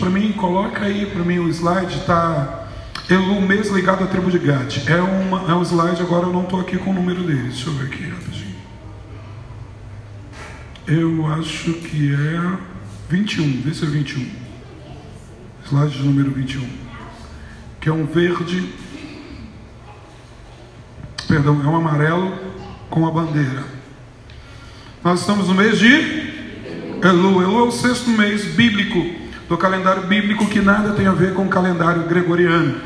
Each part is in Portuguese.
para mim, coloca aí para mim o slide, tá Elu mês ligado à tribo de Gad. É, uma, é um slide, agora eu não estou aqui com o número dele. Deixa eu ver aqui rapidinho. Eu acho que é 21, vê se é 21. Slide número 21. Que é um verde. Perdão, é um amarelo com a bandeira. Nós estamos no mês de Elu. Elu é o sexto mês bíblico do calendário bíblico que nada tem a ver com o calendário gregoriano.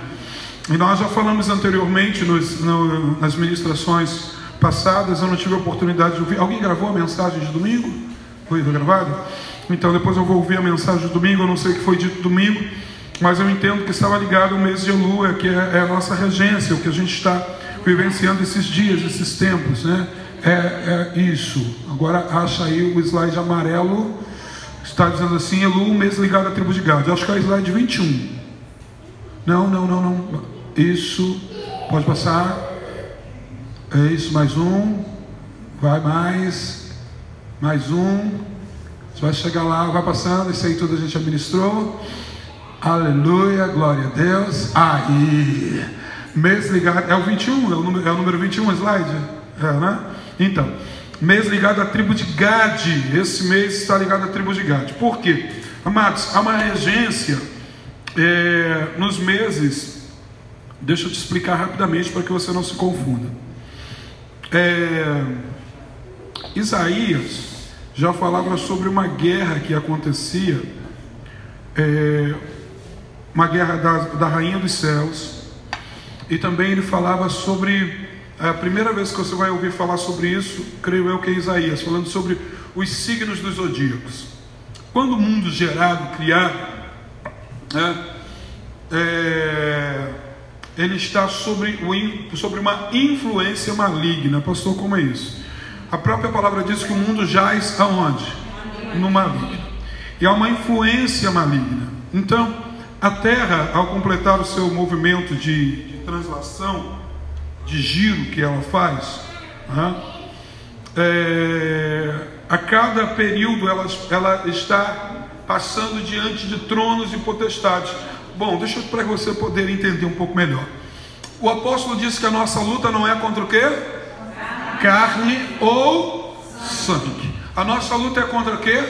E nós já falamos anteriormente nos, no, nas ministrações passadas, eu não tive a oportunidade de ouvir. Alguém gravou a mensagem de domingo? Foi gravado? Então depois eu vou ouvir a mensagem de domingo, eu não sei o que foi dito domingo, mas eu entendo que estava ligado ao mês de lua, que é, é a nossa regência, o que a gente está vivenciando esses dias, esses tempos, né? É, é isso. Agora acha aí o slide amarelo, está dizendo assim, Elu, mês ligado à tribo de Gad. Acho que é slide 21. Não, não, não, não. Isso, pode passar. É isso, mais um. Vai mais. Mais um. Você vai chegar lá, vai passando. Isso aí tudo a gente administrou. Aleluia, glória a Deus. Aí. Mês ligado. É o 21, é o número, é o número 21 slide? É, né? Então. Mês ligado à tribo de Gade. Esse mês está ligado à tribo de Gade. Por quê? Amados, há uma regência é, nos meses Deixa eu te explicar rapidamente para que você não se confunda. É, Isaías já falava sobre uma guerra que acontecia, é, uma guerra da, da rainha dos céus, e também ele falava sobre a primeira vez que você vai ouvir falar sobre isso, creio eu que é Isaías, falando sobre os signos dos zodíacos. Quando o mundo gerado, criado, é, é, ele está sobre, o, sobre uma influência maligna. Pastor, como é isso? A própria palavra diz que o mundo jaz aonde? No maligno. E há uma influência maligna. Então, a Terra, ao completar o seu movimento de, de translação, de giro que ela faz, né, é, a cada período ela, ela está passando diante de tronos e potestades. Bom, deixa para você poder entender um pouco melhor. O apóstolo disse que a nossa luta não é contra o quê? Carne ou sangue. A nossa luta é contra o quê?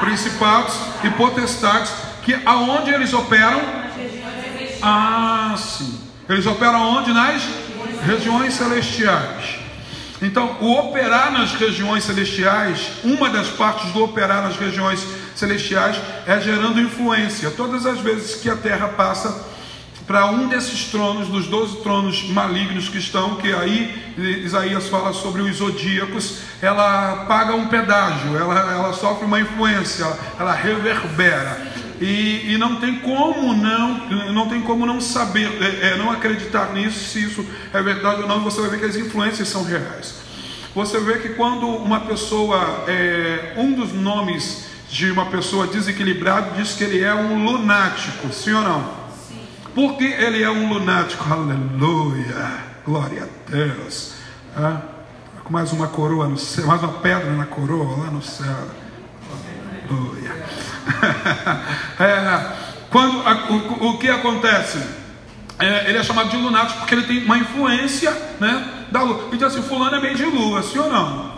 Principados e potestades. Que aonde eles operam? Ah, sim. Eles operam onde? Nas regiões celestiais. Então, o operar nas regiões celestiais, uma das partes do operar nas regiões celestiais é gerando influência. Todas as vezes que a terra passa para um desses tronos, dos doze tronos malignos que estão, que aí Isaías fala sobre os zodíacos, ela paga um pedágio, ela, ela sofre uma influência, ela reverbera. E, e, não tem como não, não tem como não saber, é, é, não acreditar nisso, se isso é verdade ou não, você vai ver que as influências são reais. Você vê que quando uma pessoa, é, um dos nomes de uma pessoa desequilibrada diz que ele é um lunático, sim ou não? Sim. Por que ele é um lunático? Aleluia, glória a Deus. Ah, com mais uma coroa no céu, mais uma pedra na coroa lá no céu. Aleluia. é, quando o, o que acontece? É, ele é chamado de lunático porque ele tem uma influência né, da lua. E diz assim: Fulano é meio de lua, sim ou não?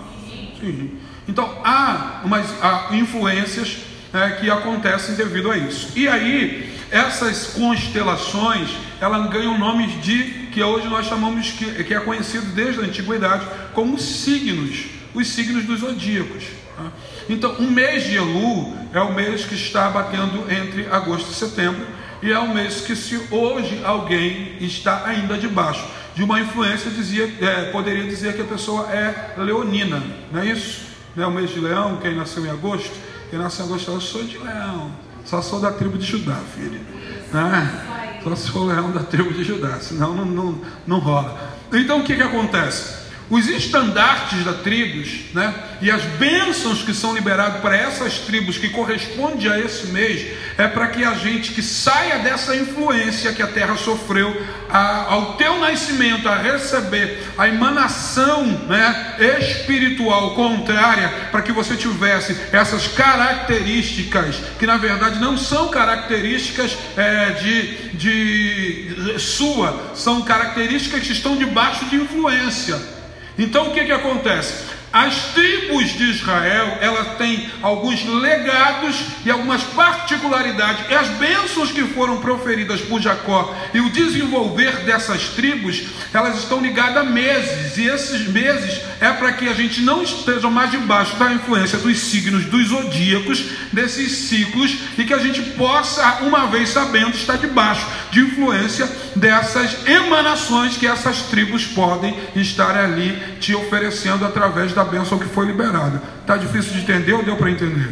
Sim. Então há, umas, há influências né, que acontecem devido a isso. E aí, essas constelações, elas ganham nomes de que hoje nós chamamos que, que é conhecido desde a antiguidade como signos, os signos dos zodíacos. Tá? Então, o mês de Elu é o mês que está batendo entre agosto e setembro, e é o mês que, se hoje alguém está ainda debaixo de uma influência, dizia, é, poderia dizer que a pessoa é leonina, não é isso? Não é o mês de leão, quem nasceu em agosto? Quem nasceu em agosto, eu sou de leão. Só sou da tribo de Judá, filho. Né? Só for leão da tribo de Judá, senão não, não, não rola. Então o que, que acontece? Os estandartes das tribos, né, e as bênçãos que são liberadas para essas tribos que corresponde a esse mês, é para que a gente que saia dessa influência que a terra sofreu a, ao teu nascimento, a receber a emanação né, espiritual contrária, para que você tivesse essas características que na verdade não são características é, de, de sua, são características que estão debaixo de influência. Então o que, que acontece? As tribos de Israel, ela tem alguns legados e algumas particularidades. E as bênçãos que foram proferidas por Jacó e o desenvolver dessas tribos, elas estão ligadas a meses. E esses meses é para que a gente não esteja mais debaixo da influência dos signos dos zodíacos, desses ciclos, e que a gente possa, uma vez sabendo, estar debaixo de influência dessas emanações que essas tribos podem estar ali te oferecendo através da bênção que foi liberada. Está difícil de entender ou deu para entender?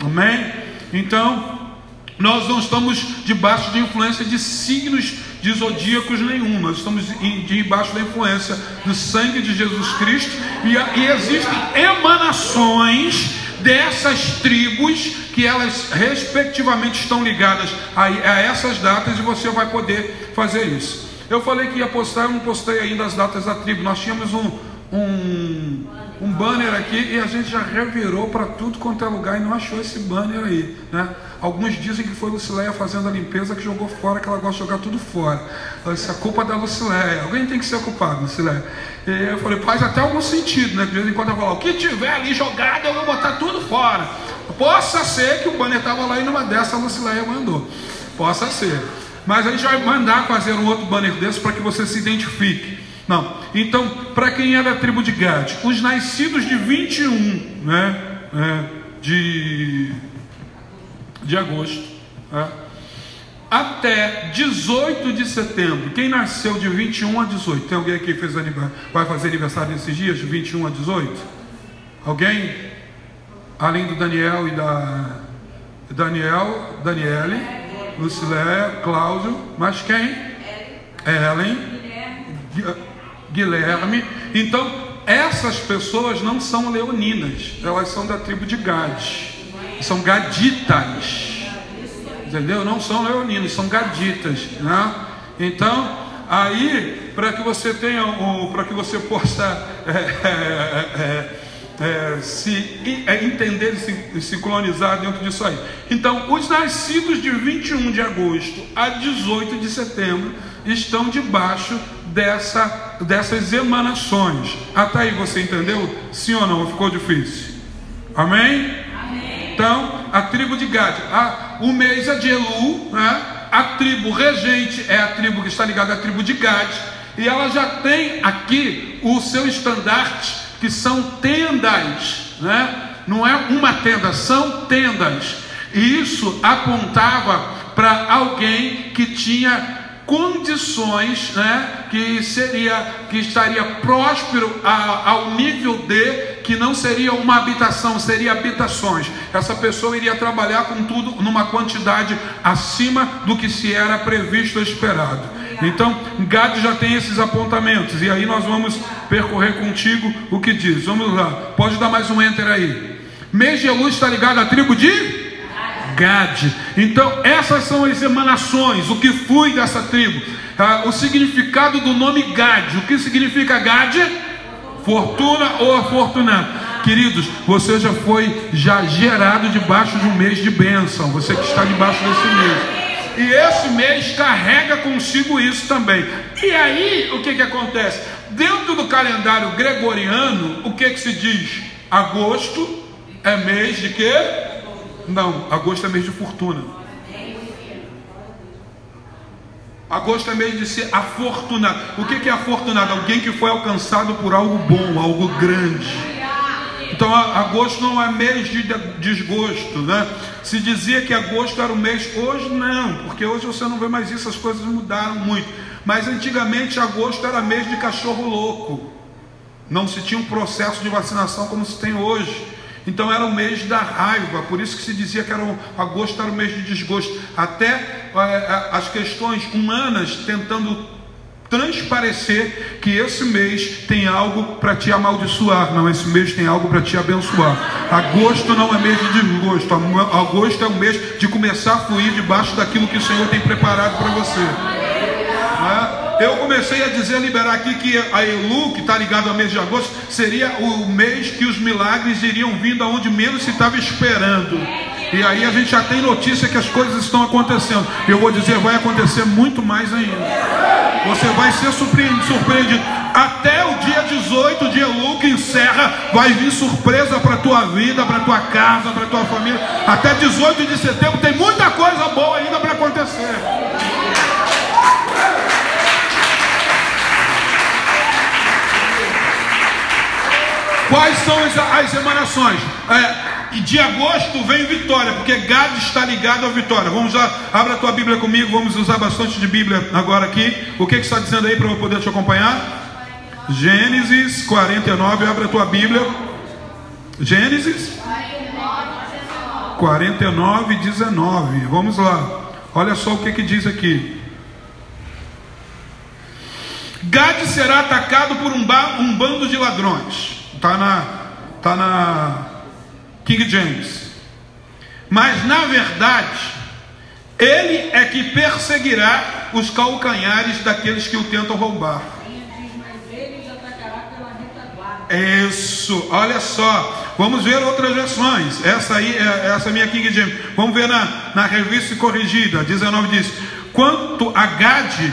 Amém? Então, nós não estamos debaixo de influência de signos de zodíacos nenhum, nós estamos debaixo da influência do sangue de Jesus Cristo e, e existem emanações dessas tribos que elas respectivamente estão ligadas a, a, essas datas e você vai poder fazer isso. Eu falei que ia postar, eu não postei ainda as datas da tribo. Nós tínhamos um, um, um banner aqui e a gente já revirou para tudo quanto é lugar e não achou esse banner aí. Né? Alguns dizem que foi Lucileia fazendo a limpeza que jogou fora, que ela gosta de jogar tudo fora. Isso é culpa da Lucileia. Alguém tem que ser culpado, Lucileia. E eu falei, faz até algum sentido, né? De vez em quando eu falo, o que tiver ali jogado, eu vou botar tudo fora. Possa ser que o banner estava lá e numa dessa a Lucileia mandou. Possa ser. Mas a gente vai mandar fazer um outro banner desse para que você se identifique. Não. Então, para quem é da tribo de Gad, os nascidos de 21 né, é, de, de agosto é, até 18 de setembro. Quem nasceu de 21 a 18? Tem alguém aqui que fez vai fazer aniversário nesses dias, de 21 a 18? Alguém? Além do Daniel e da Daniel, Daniele, Luciléia, Cláudio, mas quem? Ellen. Guilherme. Então, essas pessoas não são leoninas, elas são da tribo de Gade. São gaditas. Entendeu? Não são leoninos, são gaditas. Né? Então, aí, para que você tenha, para que você possa é, é, é, se é, entender e se colonizar dentro disso aí. Então, os nascidos de 21 de agosto a 18 de setembro estão debaixo dessa, dessas emanações. Até aí você entendeu? Sim ou não? Ficou difícil? Amém? Amém. Então, a tribo de Gad, a, o mês é de Elu, né? a tribo regente é a tribo que está ligada à tribo de Gad, e ela já tem aqui o seu estandarte, que são tendas, né? não é uma tenda, são tendas. E isso apontava para alguém que tinha condições, né, que seria que estaria próspero a, ao nível de que não seria uma habitação, seria habitações. Essa pessoa iria trabalhar com tudo numa quantidade acima do que se era previsto ou esperado. Então, Gad já tem esses apontamentos e aí nós vamos percorrer contigo o que diz. Vamos lá. Pode dar mais um enter aí. Mês de luz está ligado à tribo de Gad. Então, essas são as emanações, o que foi dessa tribo. Ah, o significado do nome Gad. O que significa Gad? Fortuna ou afortunado. Queridos, você já foi já gerado debaixo de um mês de bênção. Você que está debaixo desse mês. E esse mês carrega consigo isso também. E aí, o que, que acontece? Dentro do calendário gregoriano, o que, que se diz? Agosto é mês de quê? Não, agosto é mês de fortuna. Agosto é mês de ser afortunado. O que é afortunado? Alguém que foi alcançado por algo bom, algo grande. Então, agosto não é mês de desgosto, né? Se dizia que agosto era o mês, hoje não, porque hoje você não vê mais isso, as coisas mudaram muito. Mas antigamente, agosto era mês de cachorro louco. Não se tinha um processo de vacinação como se tem hoje. Então era o mês da raiva, por isso que se dizia que era o, agosto era o mês de desgosto. Até é, as questões humanas tentando transparecer que esse mês tem algo para te amaldiçoar, não, esse mês tem algo para te abençoar. Agosto não é mês de desgosto, agosto é um mês de começar a fluir debaixo daquilo que o Senhor tem preparado para você. Eu comecei a dizer, a liberar aqui que a Elu, que está ligado ao mês de agosto, seria o mês que os milagres iriam vindo aonde menos se estava esperando. E aí a gente já tem notícia que as coisas estão acontecendo. Eu vou dizer, vai acontecer muito mais ainda. Você vai ser surpreendido, surpreendido. Até o dia 18 de Elu que encerra, vai vir surpresa para a tua vida, para a tua casa, para a tua família. Até 18 de setembro tem muita coisa boa ainda para acontecer. Quais são as, as emanações? É, de agosto vem vitória, porque Gad está ligado à vitória. Vamos lá, abra a tua Bíblia comigo, vamos usar bastante de Bíblia agora aqui. O que, que está dizendo aí para eu poder te acompanhar? Gênesis 49, abra a tua Bíblia. Gênesis 49, 19. Vamos lá. Olha só o que, que diz aqui. Gad será atacado por um, um bando de ladrões. Está na, tá na King James. Mas na verdade, ele é que perseguirá os calcanhares daqueles que o tentam roubar. Isso, olha só. Vamos ver outras versões. Essa aí, é, essa é minha King James. Vamos ver na, na revista corrigida. 19 diz: Quanto a Gade,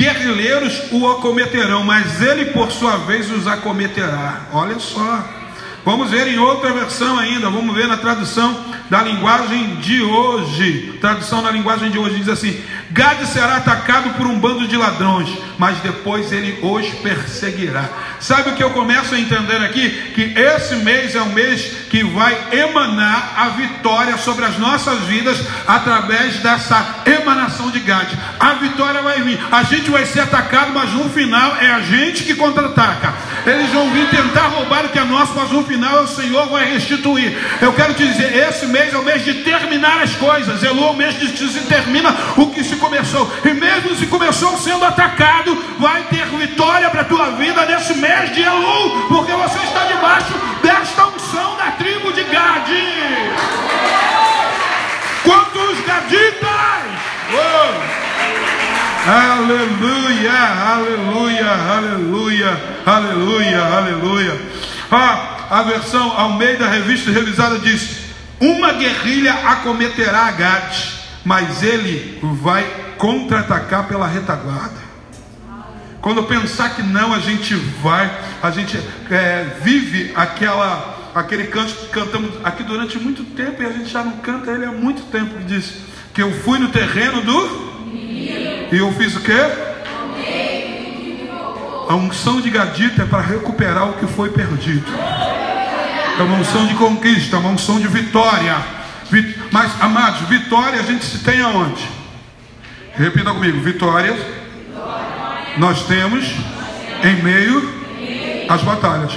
guerrilheiros o acometerão, mas ele por sua vez os acometerá. Olha só. Vamos ver em outra versão ainda, vamos ver na tradução da linguagem de hoje. Tradução na linguagem de hoje diz assim: Gade será atacado por um bando de ladrões, mas depois ele os perseguirá. Sabe o que eu começo a entender aqui? Que esse mês é um mês que vai emanar a vitória sobre as nossas vidas através dessa emanação de Gade. A vitória vai vir. A gente vai ser atacado, mas no final é a gente que contra-ataca. Eles vão vir tentar roubar o que é nosso, mas no final o Senhor vai restituir. Eu quero te dizer, esse mês é o mês de terminar as coisas. Elu é o mês de que se termina o que se começou. E mesmo se começou sendo atacado, vai ter vitória para a tua vida nesse mês mês de Elu, porque você está debaixo desta unção da tribo de Gade. Quantos gaditas? Oh. Aleluia, aleluia, aleluia, aleluia, aleluia. Ah, a versão ao meio da revista revisada diz: Uma guerrilha acometerá a Gade, mas ele vai contra-atacar pela retaguarda. Quando pensar que não, a gente vai, a gente é, vive aquela, aquele canto que cantamos aqui durante muito tempo e a gente já não canta ele há muito tempo. Que diz que eu fui no terreno do. E eu fiz o quê? A unção de Gadita é para recuperar o que foi perdido. É uma unção de conquista, uma unção de vitória. Mas, amados, vitória a gente se tem aonde? Repita comigo: vitórias nós temos em meio às batalhas.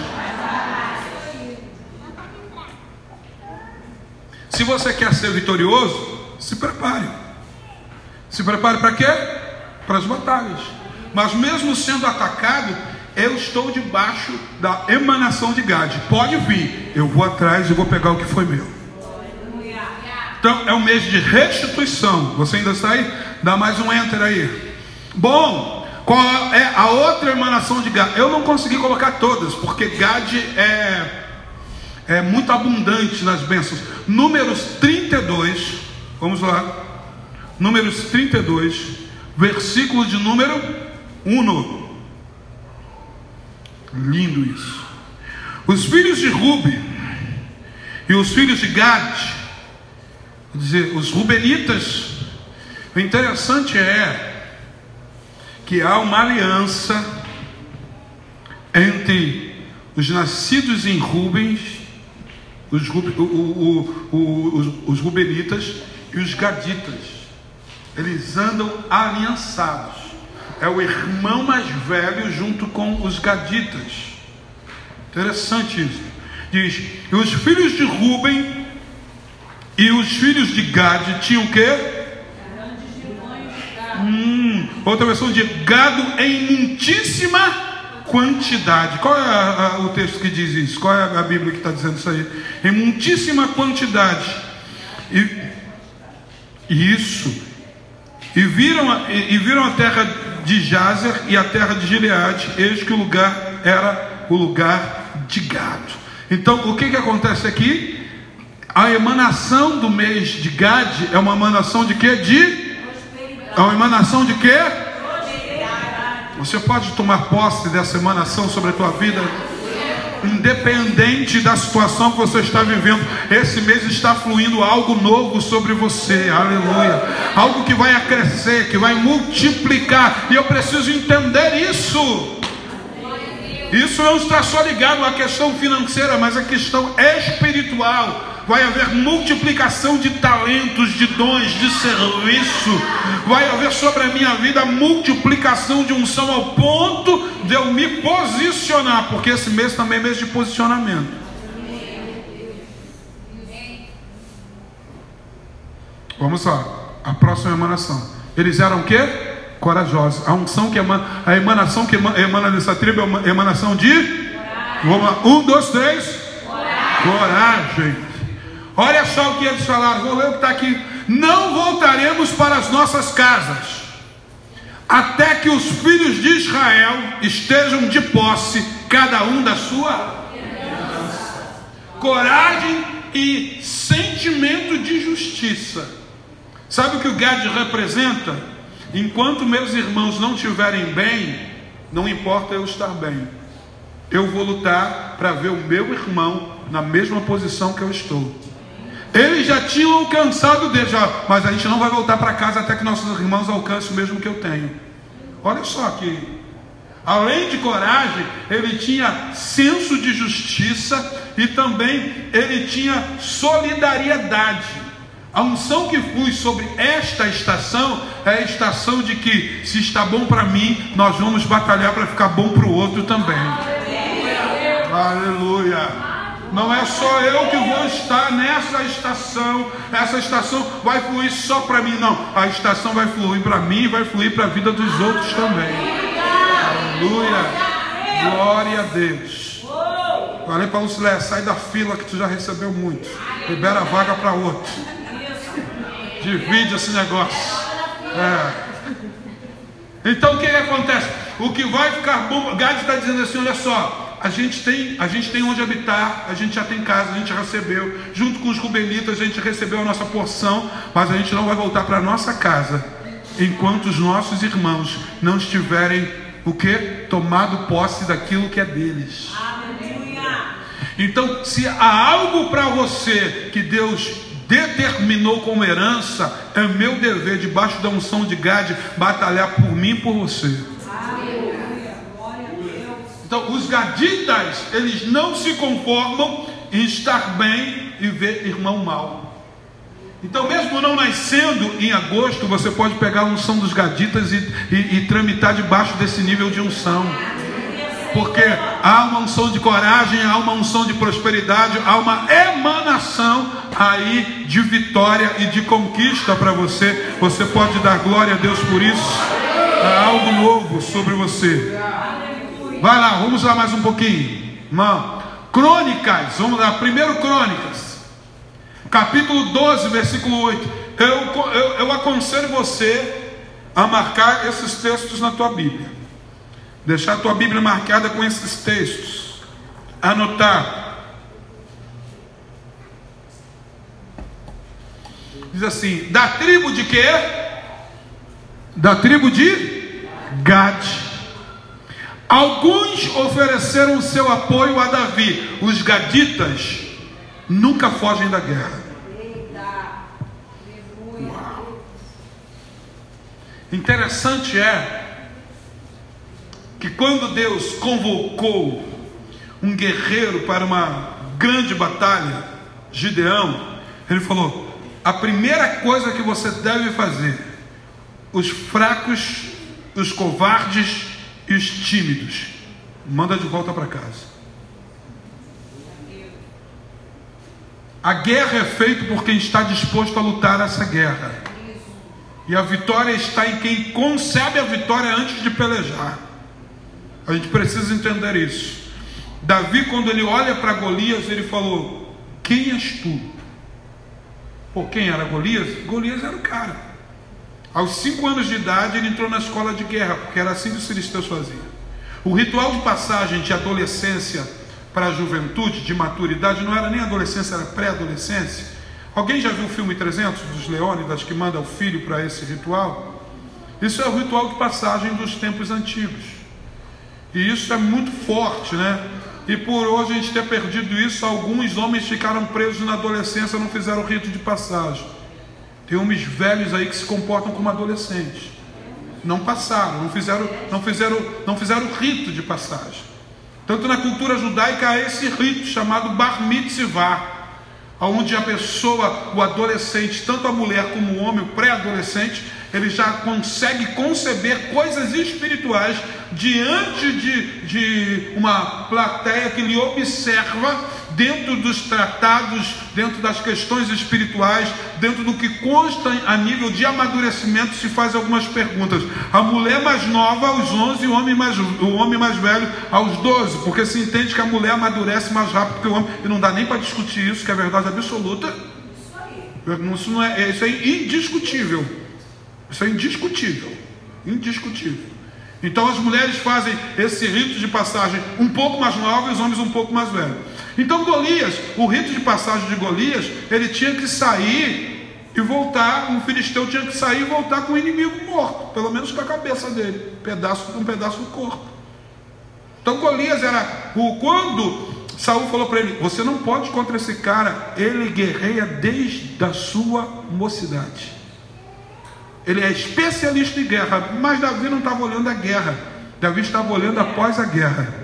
Se você quer ser vitorioso, se prepare. Se prepare para quê? Para as batalhas. Mas mesmo sendo atacado, eu estou debaixo da emanação de Gade. Pode vir, eu vou atrás e vou pegar o que foi meu. Então é um mês de restituição. Você ainda está aí? Dá mais um enter aí. Bom, qual é a outra emanação de Gad? Eu não consegui colocar todas, porque Gad é, é muito abundante nas bênçãos. Números 32, vamos lá. Números 32, versículo de número 1. Lindo isso. Os filhos de Rubi e os filhos de Gad, quer dizer, os Rubenitas. O interessante é que há uma aliança entre os nascidos em Rubens, os, o, o, o, os, os Rubenitas e os Gaditas. Eles andam aliançados. É o irmão mais velho junto com os Gaditas. Interessante isso. Diz: e os filhos de Ruben e os filhos de Gad tinham o quê? Hum, Outra versão diz gado em muitíssima quantidade. Qual é a, a, o texto que diz isso? Qual é a Bíblia que está dizendo isso aí? Em muitíssima quantidade. E, e isso. E viram, e, e viram a terra de Jazer e a terra de Gileade, eis que o lugar era o lugar de gado. Então, o que, que acontece aqui? A emanação do mês de Gad é uma emanação de quê? De é uma emanação de quê? Você pode tomar posse dessa emanação sobre a tua vida? Independente da situação que você está vivendo, esse mês está fluindo algo novo sobre você, aleluia. Algo que vai crescer, que vai multiplicar, e eu preciso entender isso. Isso não está só ligado à questão financeira, mas à questão espiritual vai haver multiplicação de talentos, de dons, de serviço, vai haver sobre a minha vida multiplicação de unção ao ponto de eu me posicionar, porque esse mês também é mês de posicionamento. Vamos lá, a próxima emanação. Eles eram o quê? Corajosos. A unção que emana, a emanação que emana, dessa tribo é uma emanação de. Vamos lá. Um, dois, três. Coragem. Olha só o que eles falaram, vou ler o que está aqui. Não voltaremos para as nossas casas, até que os filhos de Israel estejam de posse, cada um da sua coragem e sentimento de justiça. Sabe o que o Gad representa? Enquanto meus irmãos não estiverem bem, não importa eu estar bem. Eu vou lutar para ver o meu irmão na mesma posição que eu estou. Eles já tinham alcançado Deus, já, mas a gente não vai voltar para casa até que nossos irmãos alcancem o mesmo que eu tenho. Olha só aqui. Além de coragem, ele tinha senso de justiça e também ele tinha solidariedade. A unção que flui sobre esta estação é a estação de que, se está bom para mim, nós vamos batalhar para ficar bom para o outro também. Aleluia. Aleluia. Não é só eu que vou estar nessa estação. Essa estação vai fluir só para mim, não. A estação vai fluir para mim e vai fluir para a vida dos outros também. Aleluia. Glória a Deus. Falei para Lucilé, sai da fila que tu já recebeu muito. Libera a vaga para outro. Divide esse negócio. É. Então o que, acontece? O que vai ficar bom, Gade está dizendo assim: olha só, a gente tem, a gente tem onde habitar, a gente já tem casa, a gente recebeu, junto com os rubenitas a gente recebeu a nossa porção, mas a gente não vai voltar para a nossa casa enquanto os nossos irmãos não estiverem o que? Tomado posse daquilo que é deles. Então, se há algo para você que Deus determinou como herança, é meu dever, debaixo da unção de Gade, batalhar por mim e por você. Então, os gaditas, eles não se conformam em estar bem e ver irmão mal. Então, mesmo não nascendo em agosto, você pode pegar a unção dos gaditas e, e, e tramitar debaixo desse nível de unção. Porque há uma unção de coragem, há uma unção de prosperidade, há uma emanação aí de vitória e de conquista para você. Você pode dar glória a Deus por isso. Há algo novo sobre você. Vai lá, vamos lá mais um pouquinho. Irmão. Crônicas, vamos lá, primeiro Crônicas, capítulo 12, versículo 8. Eu, eu, eu aconselho você a marcar esses textos na tua Bíblia. Deixar a tua Bíblia marcada com esses textos. Anotar. Diz assim: da tribo de quê? Da tribo de Gad. Alguns ofereceram seu apoio a Davi. Os gaditas nunca fogem da guerra. Uau. Interessante é que quando Deus convocou um guerreiro para uma grande batalha, Gideão, ele falou: a primeira coisa que você deve fazer, os fracos, os covardes, e os tímidos, manda de volta para casa. A guerra é feita por quem está disposto a lutar essa guerra. E a vitória está em quem concebe a vitória antes de pelejar. A gente precisa entender isso. Davi, quando ele olha para Golias, ele falou: Quem és tu? Por quem era Golias? Golias era o cara. Aos cinco anos de idade, ele entrou na escola de guerra, porque era assim que os filisteus faziam. O ritual de passagem de adolescência para a juventude, de maturidade, não era nem adolescência, era pré-adolescência. Alguém já viu o filme 300 dos Leônidas que manda o filho para esse ritual? Isso é o ritual de passagem dos tempos antigos. E isso é muito forte, né? E por hoje a gente ter perdido isso, alguns homens ficaram presos na adolescência, não fizeram o rito de passagem. Tem homens velhos aí que se comportam como adolescentes. Não passaram, não fizeram, não fizeram, não fizeram rito de passagem. Tanto na cultura judaica há esse rito chamado bar mitzvah, onde a pessoa, o adolescente, tanto a mulher como o homem, o pré-adolescente, ele já consegue conceber coisas espirituais diante de, de uma plateia que lhe observa dentro dos tratados, dentro das questões espirituais, dentro do que consta a nível de amadurecimento, se faz algumas perguntas. A mulher mais nova aos 11 e o homem mais, o homem mais velho aos 12, porque se entende que a mulher amadurece mais rápido que o homem, e não dá nem para discutir isso, que é verdade absoluta. Isso, não é, isso é indiscutível. Isso é indiscutível. Indiscutível. Então as mulheres fazem esse rito de passagem um pouco mais novo e os homens um pouco mais velhos. Então Golias, o rito de passagem de Golias, ele tinha que sair e voltar, um filisteu tinha que sair e voltar com o inimigo morto, pelo menos com a cabeça dele, pedaço um pedaço do corpo. Então Golias era o quando Saul falou para ele: "Você não pode contra esse cara, ele guerreia desde a sua mocidade". Ele é especialista em guerra, mas Davi não estava olhando a guerra. Davi estava olhando após a guerra.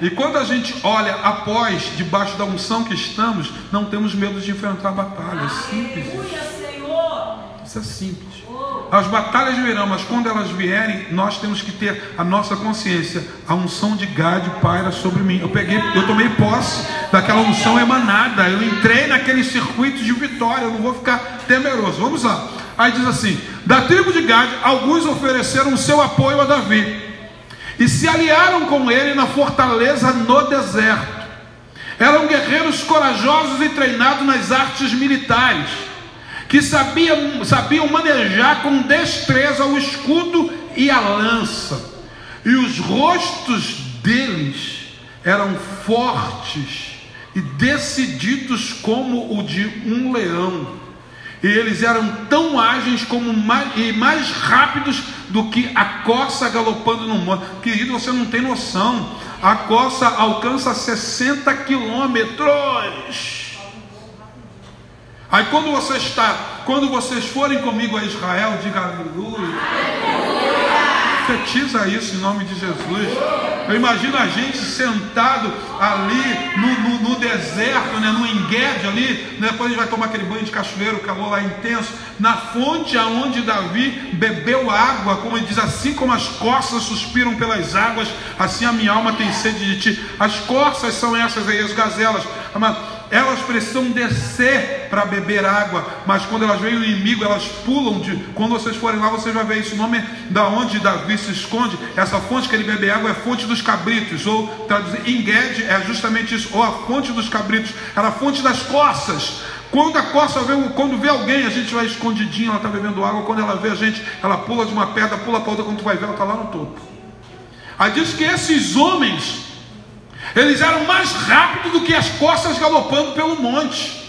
E quando a gente olha após, debaixo da unção que estamos, não temos medo de enfrentar batalhas. Simples. Isso é simples. As batalhas virão, mas quando elas vierem, nós temos que ter a nossa consciência. A unção de Gade paira sobre mim. Eu peguei, eu tomei posse daquela unção emanada. Eu entrei naquele circuito de vitória. Eu não vou ficar temeroso. Vamos lá. Aí diz assim: da tribo de Gade, alguns ofereceram seu apoio a Davi e se aliaram com ele na fortaleza no deserto. Eram guerreiros corajosos e treinados nas artes militares que sabiam, sabiam manejar com destreza o escudo e a lança, e os rostos deles eram fortes e decididos como o de um leão. E eles eram tão ágeis como mais, e mais rápidos do que a coça galopando no monte. Querido, você não tem noção. A coça alcança 60 quilômetros. Aí quando você está, quando vocês forem comigo a Israel, diga aleluia. Profetiza isso em nome de Jesus. Eu imagino a gente sentado ali no, no, no deserto, né, no Enguede ali, né, depois a gente vai tomar aquele banho de cachoeiro, calor lá intenso, na fonte aonde Davi bebeu água, como ele diz, assim como as corças suspiram pelas águas, assim a minha alma tem sede de ti. As corças são essas aí, as gazelas. Elas precisam descer para beber água, mas quando elas veem o inimigo, elas pulam de. Quando vocês forem lá, vocês vão ver isso. O nome da onde Davi se esconde, essa fonte que ele bebe água é fonte dos cabritos, ou traduzir, Enged é justamente isso, ou a fonte dos cabritos, era a fonte das coças. Quando a coça vê, quando vê alguém, a gente vai escondidinho, ela está bebendo água. Quando ela vê a gente, ela pula de uma pedra, pula para outra. Quando tu vai ver, ela está lá no topo. Aí diz que esses homens eles eram mais rápidos do que as costas galopando pelo monte.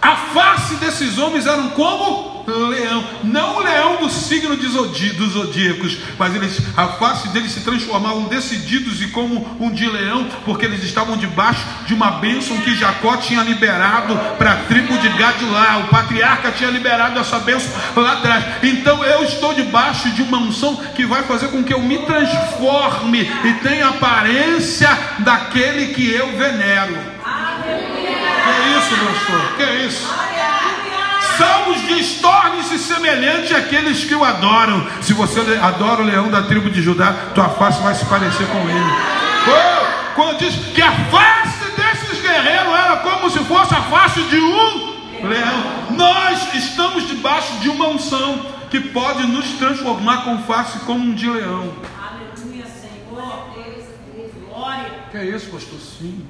A face desses homens eram como leão, não o leão do signo de dos zodíacos, mas eles, a face deles se transformavam decididos e como um de leão, porque eles estavam debaixo de uma bênção que Jacó tinha liberado para a tribo de Gad lá, o patriarca tinha liberado essa bênção lá atrás. Então eu estou debaixo de uma unção que vai fazer com que eu me transforme e tenha aparência daquele que eu venero. Que isso, pastor? Que é isso? Salmos diz: torne-se semelhante àqueles que o adoram. Se você adora o leão da tribo de Judá, tua face vai se parecer com ele. Oh, quando diz que a face desses guerreiros era como se fosse a face de um leão, nós estamos de uma unção que pode nos transformar com face como um de leão. Aleluia, Senhor. Glória. Que é isso, pastor? Sim.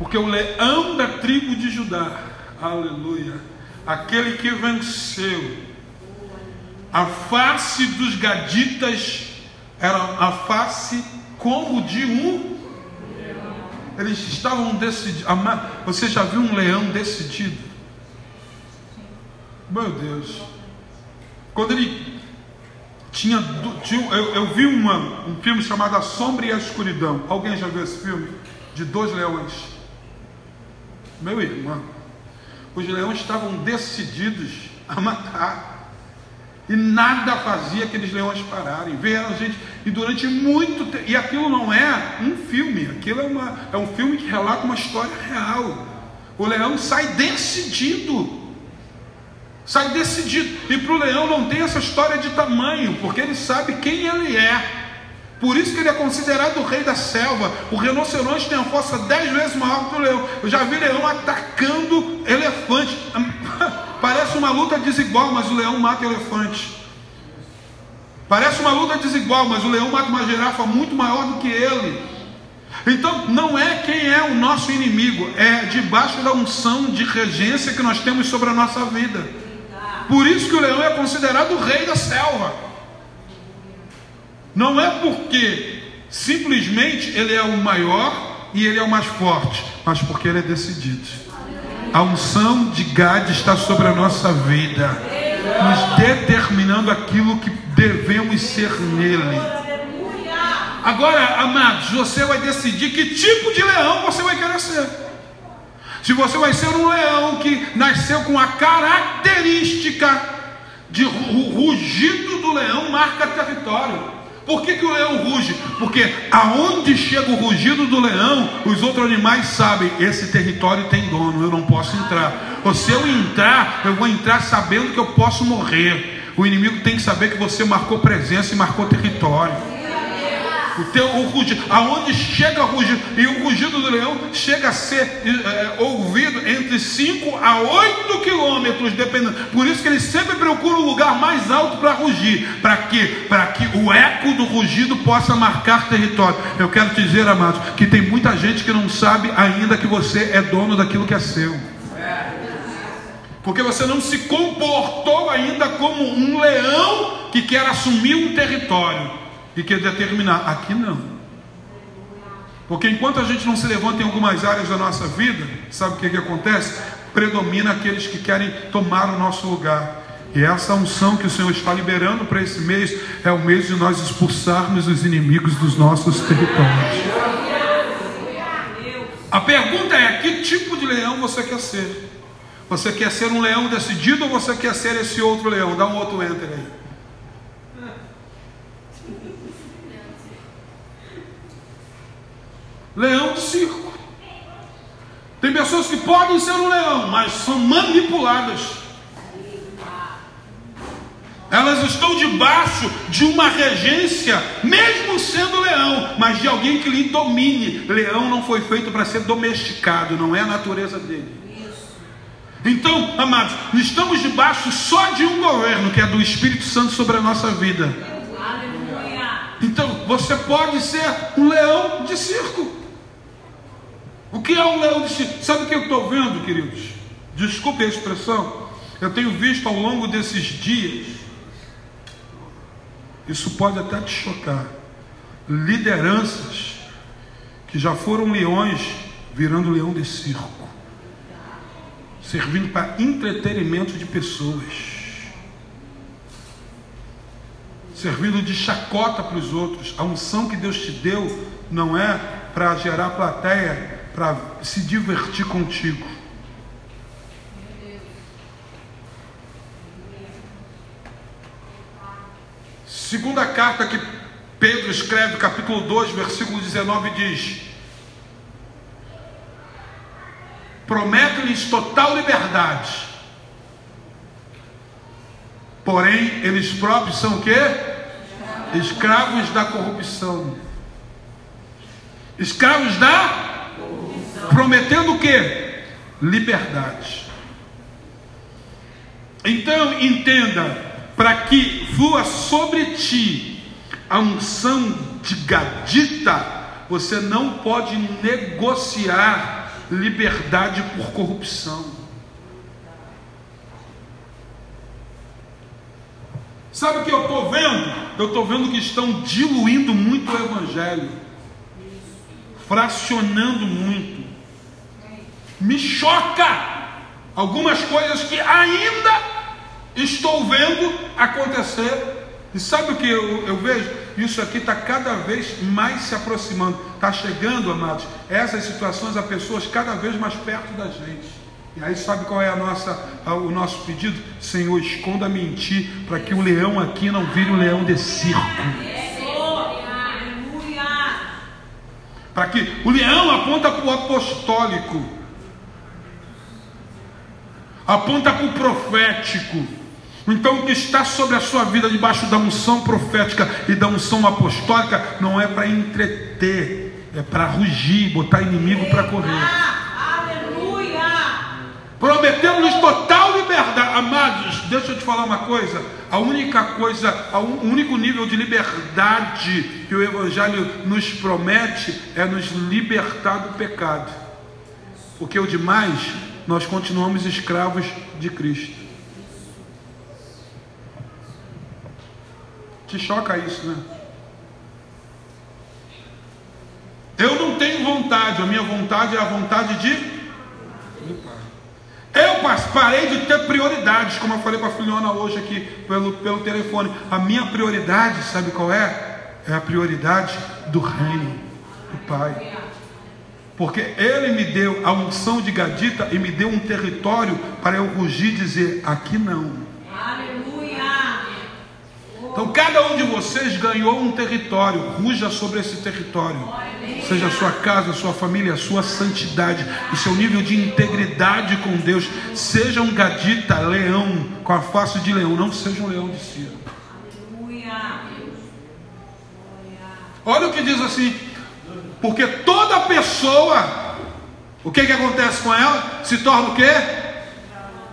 Porque o leão da tribo de Judá, aleluia, aquele que venceu, a face dos gaditas era a face como de um. Eles estavam decididos. Você já viu um leão decidido? Meu Deus. Quando ele tinha. eu, eu, vi uma, um filme chamado A Sombra e a Escuridão. Alguém já viu esse filme? De dois leões. Meu irmão. Os leões estavam decididos a matar. E nada fazia aqueles leões pararem. Vieram gente, e durante muito tempo. E aquilo não é um filme, aquilo é, uma, é um filme que relata uma história real. O leão sai decidido. Sai decidido. E para o leão não tem essa história de tamanho, porque ele sabe quem ele é. Por isso que ele é considerado o rei da selva. O rinoceronte tem a força dez vezes maior que o leão. Eu já vi leão atacando elefante. Parece uma luta desigual, mas o leão mata elefante. Parece uma luta desigual, mas o leão mata uma girafa muito maior do que ele. Então, não é quem é o nosso inimigo, é debaixo da unção de regência que nós temos sobre a nossa vida. Por isso que o leão é considerado o rei da selva. Não é porque simplesmente ele é o maior e ele é o mais forte, mas porque ele é decidido. A unção de Gade está sobre a nossa vida, nos determinando aquilo que devemos ser nele. Agora, amados, você vai decidir que tipo de leão você vai querer ser. Se você vai ser um leão que nasceu com a característica de rugido do leão marca território. Por que, que o leão ruge? Porque aonde chega o rugido do leão, os outros animais sabem: esse território tem dono, eu não posso entrar. Ou se eu entrar, eu vou entrar sabendo que eu posso morrer. O inimigo tem que saber que você marcou presença e marcou território. O teu o rugido, aonde chega o rugido, e o rugido do leão chega a ser é, ouvido entre 5 a 8 quilômetros, dependendo. Por isso que ele sempre procura um lugar mais alto para rugir. Para quê? Para que o eco do rugido possa marcar território. Eu quero te dizer, amados, que tem muita gente que não sabe ainda que você é dono daquilo que é seu. Porque você não se comportou ainda como um leão que quer assumir um território e quer determinar. Aqui não. Porque enquanto a gente não se levanta em algumas áreas da nossa vida, sabe o que, que acontece? Predomina aqueles que querem tomar o nosso lugar. E essa unção que o Senhor está liberando para esse mês é o mês de nós expulsarmos os inimigos dos nossos territórios. A pergunta é: que tipo de leão você quer ser? Você quer ser um leão decidido ou você quer ser esse outro leão? Dá um outro enter aí. Leão de circo. Tem pessoas que podem ser um leão, mas são manipuladas. Elas estão debaixo de uma regência, mesmo sendo leão, mas de alguém que lhe domine. Leão não foi feito para ser domesticado, não é a natureza dele. Então, amados, estamos debaixo só de um governo, que é do Espírito Santo sobre a nossa vida. Então, você pode ser um leão de circo. O que é um leão de circo? Sabe o que eu estou vendo, queridos? Desculpe a expressão. Eu tenho visto ao longo desses dias, isso pode até te chocar, lideranças que já foram leões virando leão de circo, servindo para entretenimento de pessoas servindo de chacota para os outros. A unção que Deus te deu não é para gerar plateia, para se divertir contigo. Segunda carta que Pedro escreve, capítulo 2, versículo 19, diz: Promete-lhes total liberdade, porém eles próprios são o quê? Escravos da corrupção. Escravos da prometendo o que? Liberdade. Então entenda, para que flua sobre ti a unção de gadita, você não pode negociar liberdade por corrupção. Sabe o que eu estou vendo? Eu estou vendo que estão diluindo muito o Evangelho, fracionando muito. Me choca algumas coisas que ainda estou vendo acontecer. E sabe o que eu, eu vejo? Isso aqui está cada vez mais se aproximando. Está chegando, amados, essas situações a pessoas cada vez mais perto da gente. E aí sabe qual é a nossa, o nosso pedido? Senhor, esconda-me em ti, para que o leão aqui não vire um leão de circo. Para que o leão aponta para o apostólico, aponta para o profético. Então, o que está sobre a sua vida, debaixo da unção profética e da unção apostólica, não é para entreter, é para rugir, botar inimigo para correr. Prometemos total liberdade. Amados, deixa eu te falar uma coisa. A única coisa, o único nível de liberdade que o Evangelho nos promete é nos libertar do pecado. Porque o demais, nós continuamos escravos de Cristo. Te choca isso, né? Eu não tenho vontade, a minha vontade é a vontade de eu parei de ter prioridades, como eu falei com a filhona hoje aqui pelo, pelo telefone. A minha prioridade, sabe qual é? É a prioridade do reino do Pai. Porque Ele me deu a unção de Gadita e me deu um território para eu rugir e dizer: aqui não. Aleluia. Então cada um de vocês ganhou um território, ruja sobre esse território seja a sua casa, a sua família, a sua santidade, o seu nível de integridade com Deus. Seja um gadita, leão, com a face de leão, não seja um leão de cira. Olha o que diz assim, porque toda pessoa, o que, que acontece com ela? Se torna o quê?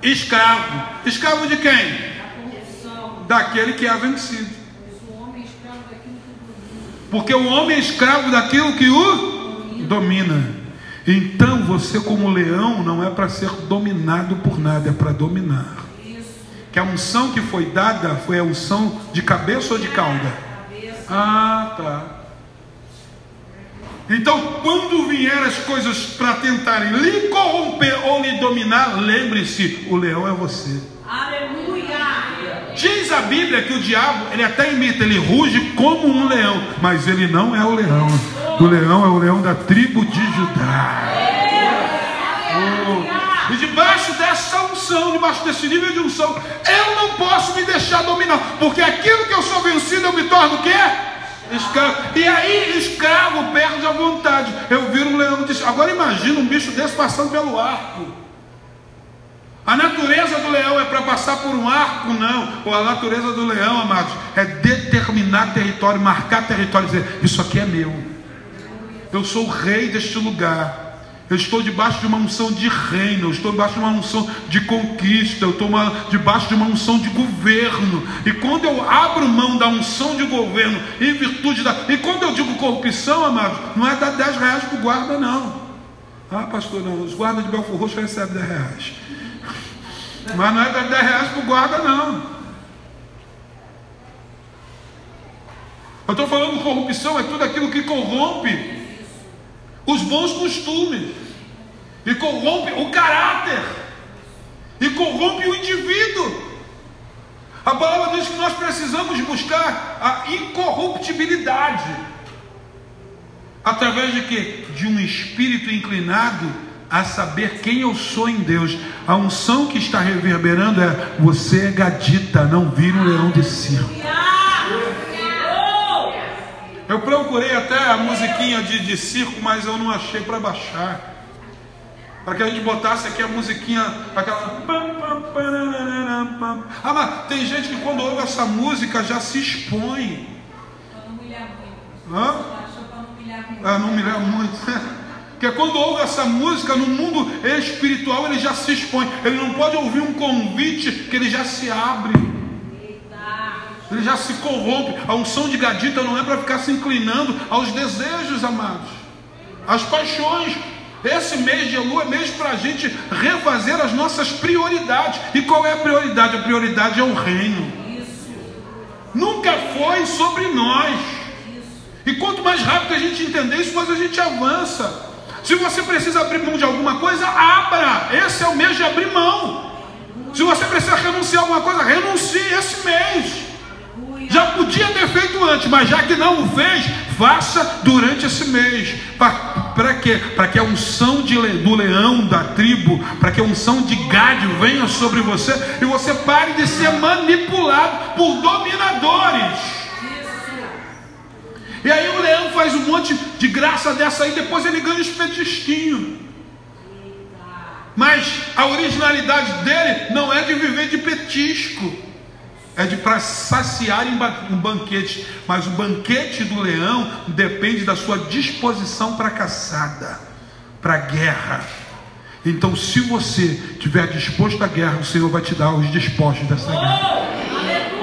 Escravo. Escravo de quem? Daquele que é vencido. Porque o homem é escravo daquilo que o domina. Então você, como leão, não é para ser dominado por nada, é para dominar. Que a unção que foi dada foi a unção de cabeça ou de cauda? Ah, tá. Então, quando vier as coisas para tentarem lhe corromper ou lhe dominar, lembre-se: o leão é você. Diz a Bíblia que o diabo, ele até imita, ele ruge como um leão, mas ele não é o leão. O leão é o leão da tribo de Judá. Oh. E debaixo dessa unção, debaixo desse nível de unção, eu não posso me deixar dominar, porque aquilo que eu sou vencido, eu me torno o quê? Escravo. E aí, escravo perde a vontade. Eu viro um leão de. Agora imagina um bicho desse passando pelo arco. A natureza do leão é para passar por um arco? Não. Ou a natureza do leão, amados, é determinar território, marcar território, dizer: Isso aqui é meu. Eu sou o rei deste lugar. Eu estou debaixo de uma unção de reino, eu estou debaixo de uma unção de conquista, eu estou uma, debaixo de uma unção de governo. E quando eu abro mão da unção de governo em virtude da. E quando eu digo corrupção, amados, não é dar 10 reais para o guarda, não. Ah, pastor, não, os guardas de Belfor Roxo recebem 10 reais. Mas não é dar 10 reais para o guarda, não. Eu estou falando corrupção, é tudo aquilo que corrompe os bons costumes, e corrompe o caráter, e corrompe o indivíduo. A palavra diz que nós precisamos buscar a incorruptibilidade. Através de quê? De um espírito inclinado a saber quem eu sou em Deus. A unção que está reverberando é: você é gadita, não vira um leão de circo. Eu procurei até a musiquinha de, de circo, mas eu não achei para baixar. Para que a gente botasse aqui a musiquinha, aquela. Ah, mas tem gente que quando ouve essa música já se expõe. Hã? Ah, não humilhar muito. Porque quando ouve essa música no mundo espiritual, ele já se expõe. Ele não pode ouvir um convite que ele já se abre. Ele já se corrompe. A unção de gadita não é para ficar se inclinando aos desejos, amados, às paixões. Esse mês de lua é mês para a gente refazer as nossas prioridades. E qual é a prioridade? A prioridade é o reino. Nunca foi sobre nós. E quanto mais rápido a gente entender isso, mais a gente avança. Se você precisa abrir mão de alguma coisa, abra. Esse é o mês de abrir mão. Se você precisa renunciar a alguma coisa, renuncie esse mês. Já podia ter feito antes, mas já que não o fez, faça durante esse mês. Para quê? Para que a unção de, do leão da tribo, para que a unção de Gade venha sobre você e você pare de ser manipulado por dominadores. E aí o leão faz um monte de graça dessa aí, depois ele ganha os petisquinhos. Mas a originalidade dele não é de viver de petisco é de para saciar um banquete, mas o banquete do leão depende da sua disposição para caçada, para guerra. Então, se você estiver disposto à guerra, o Senhor vai te dar os dispostos dessa guerra.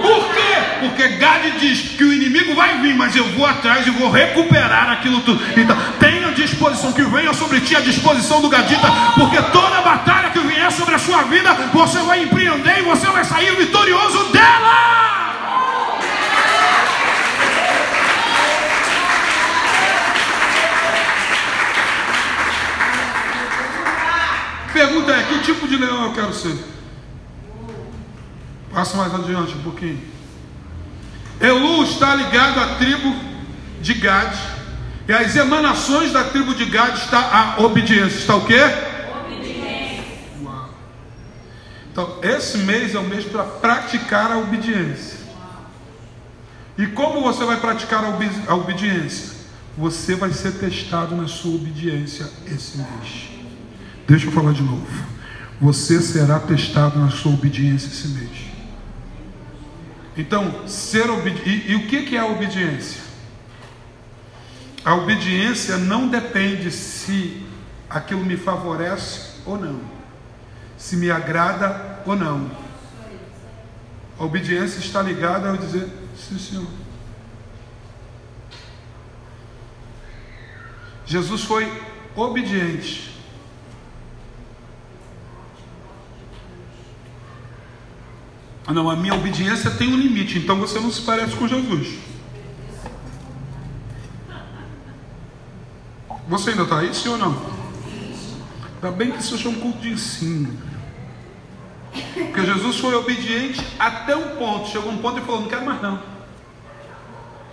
Por quê? Porque Gade diz que o inimigo vai vir, mas eu vou atrás e vou recuperar aquilo tudo. Então, tenha disposição, que venha sobre ti a disposição do Gadita, porque toda batalha que vier sobre a sua vida, você vai empreender e você vai sair vitorioso dela. Pergunta é: que tipo de leão eu quero ser? Passa mais adiante um pouquinho. Elu está ligado à tribo de Gad. E as emanações da tribo de Gad está a obediência. Está o quê? Obediência. Uau. Então, esse mês é o mês para praticar a obediência. E como você vai praticar a, obedi a obediência? Você vai ser testado na sua obediência esse mês. Deixa eu falar de novo. Você será testado na sua obediência esse mês. Então, ser obediente. E, o que é a obediência? A obediência não depende se aquilo me favorece ou não, se me agrada ou não. A obediência está ligada ao dizer: sim, senhor. Jesus foi obediente Ah, não, a minha obediência tem um limite, então você não se parece com Jesus. Você ainda está aí, sim ou não? Ainda bem que isso é um culto de ensino. Porque Jesus foi obediente até um ponto. Chegou um ponto e falou: Não quero mais não.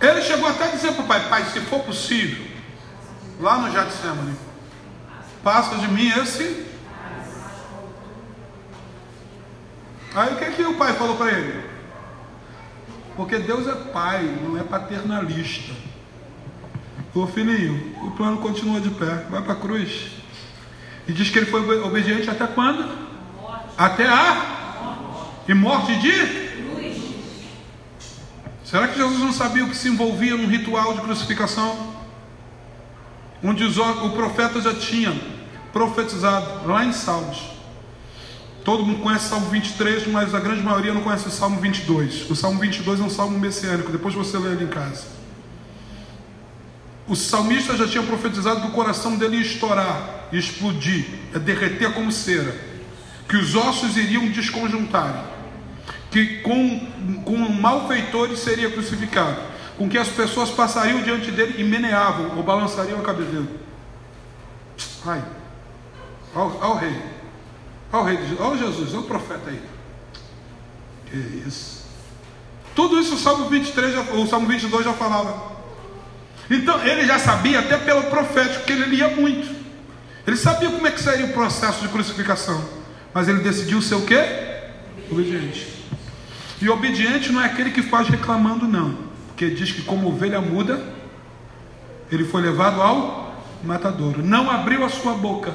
Ele chegou até a dizer para o pai: Pai, se for possível, lá no Getsemane, passa de mim esse Aí o que, que o pai falou para ele? Porque Deus é pai, não é paternalista. Ô filhinho, o plano continua de pé, vai para a cruz. E diz que ele foi obediente até quando? Até a e morte de cruz. Será que Jesus não sabia o que se envolvia num ritual de crucificação? Onde o profeta já tinha profetizado lá em Salmos Todo mundo conhece o Salmo 23, mas a grande maioria não conhece o Salmo 22. O Salmo 22 é um salmo messiânico, depois você lê ele em casa. O salmista já tinha profetizado que o coração dele ia estourar, ia explodir, ia derreter como cera, que os ossos iriam desconjuntar, que com, com malfeitores seria crucificado, com que as pessoas passariam diante dele e meneavam ou balançariam a cabeça dele. Ai, ao, ao rei. Olha o rei olha Jesus, olha o profeta aí. Que isso. Tudo isso o Salmo 23, já, o Salmo 22 já falava. Então ele já sabia, até pelo profético, que ele lia muito. Ele sabia como é que seria o processo de crucificação. Mas ele decidiu ser o quê? Obediente. E obediente não é aquele que faz reclamando, não. Porque diz que como ovelha muda, ele foi levado ao matadouro. Não abriu a sua boca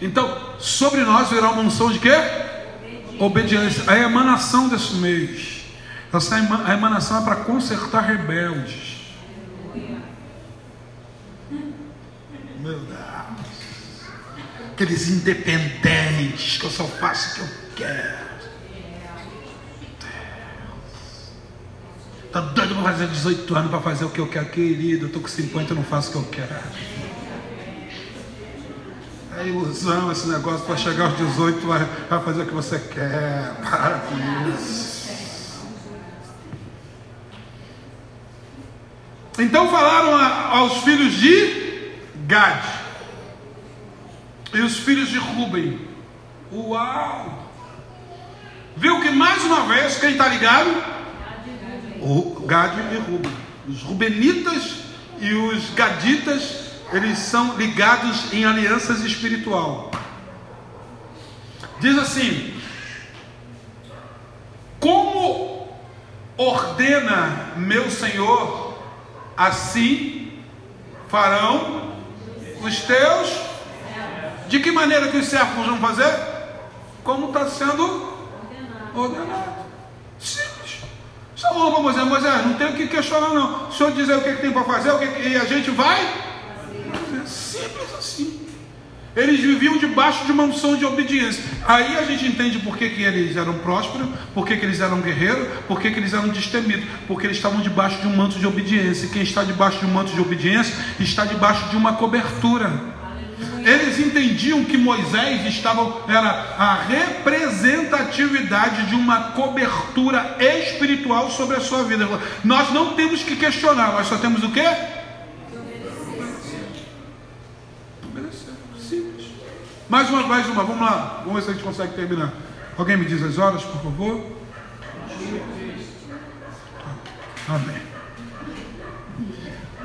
então, sobre nós virá uma unção de quê? Obediência. A emanação desse mês. Essa a emanação é para consertar rebeldes. Aqueles independentes que eu só faço o que eu quero. Tá doido para fazer 18 anos para fazer o que eu quero, querido. Eu tô com 50 e não faço o que eu quero. É ilusão esse negócio para chegar aos 18 vai, fazer o que você quer. Para com isso. Então falaram a, aos filhos de Gad e os filhos de Ruben. Uau! Viu que mais uma vez quem está ligado? O Gad e Ruben. Os Rubenitas e os Gaditas, eles são ligados em alianças espiritual. Diz assim: Como ordena meu Senhor assim farão os teus. De que maneira que os servos vão fazer? Como está sendo ordenado. Simples. Só falou para Moisés, Moisés, não tem o que questionar não. O senhor diz aí o que, tem para fazer, o que, e a gente vai? Simples assim. Eles viviam debaixo de uma unção de obediência. Aí a gente entende por que, que eles eram prósperos, por que, que eles eram guerreiros, por que, que eles eram destemidos. Porque eles estavam debaixo de um manto de obediência. Quem está debaixo de um manto de obediência está debaixo de uma cobertura. Eles entendiam que Moisés estava, era a representatividade de uma cobertura espiritual sobre a sua vida. Nós não temos que questionar, nós só temos o quê? Mais uma, mais uma, vamos lá. Vamos ver se a gente consegue terminar. Alguém me diz as horas, por favor? Amém.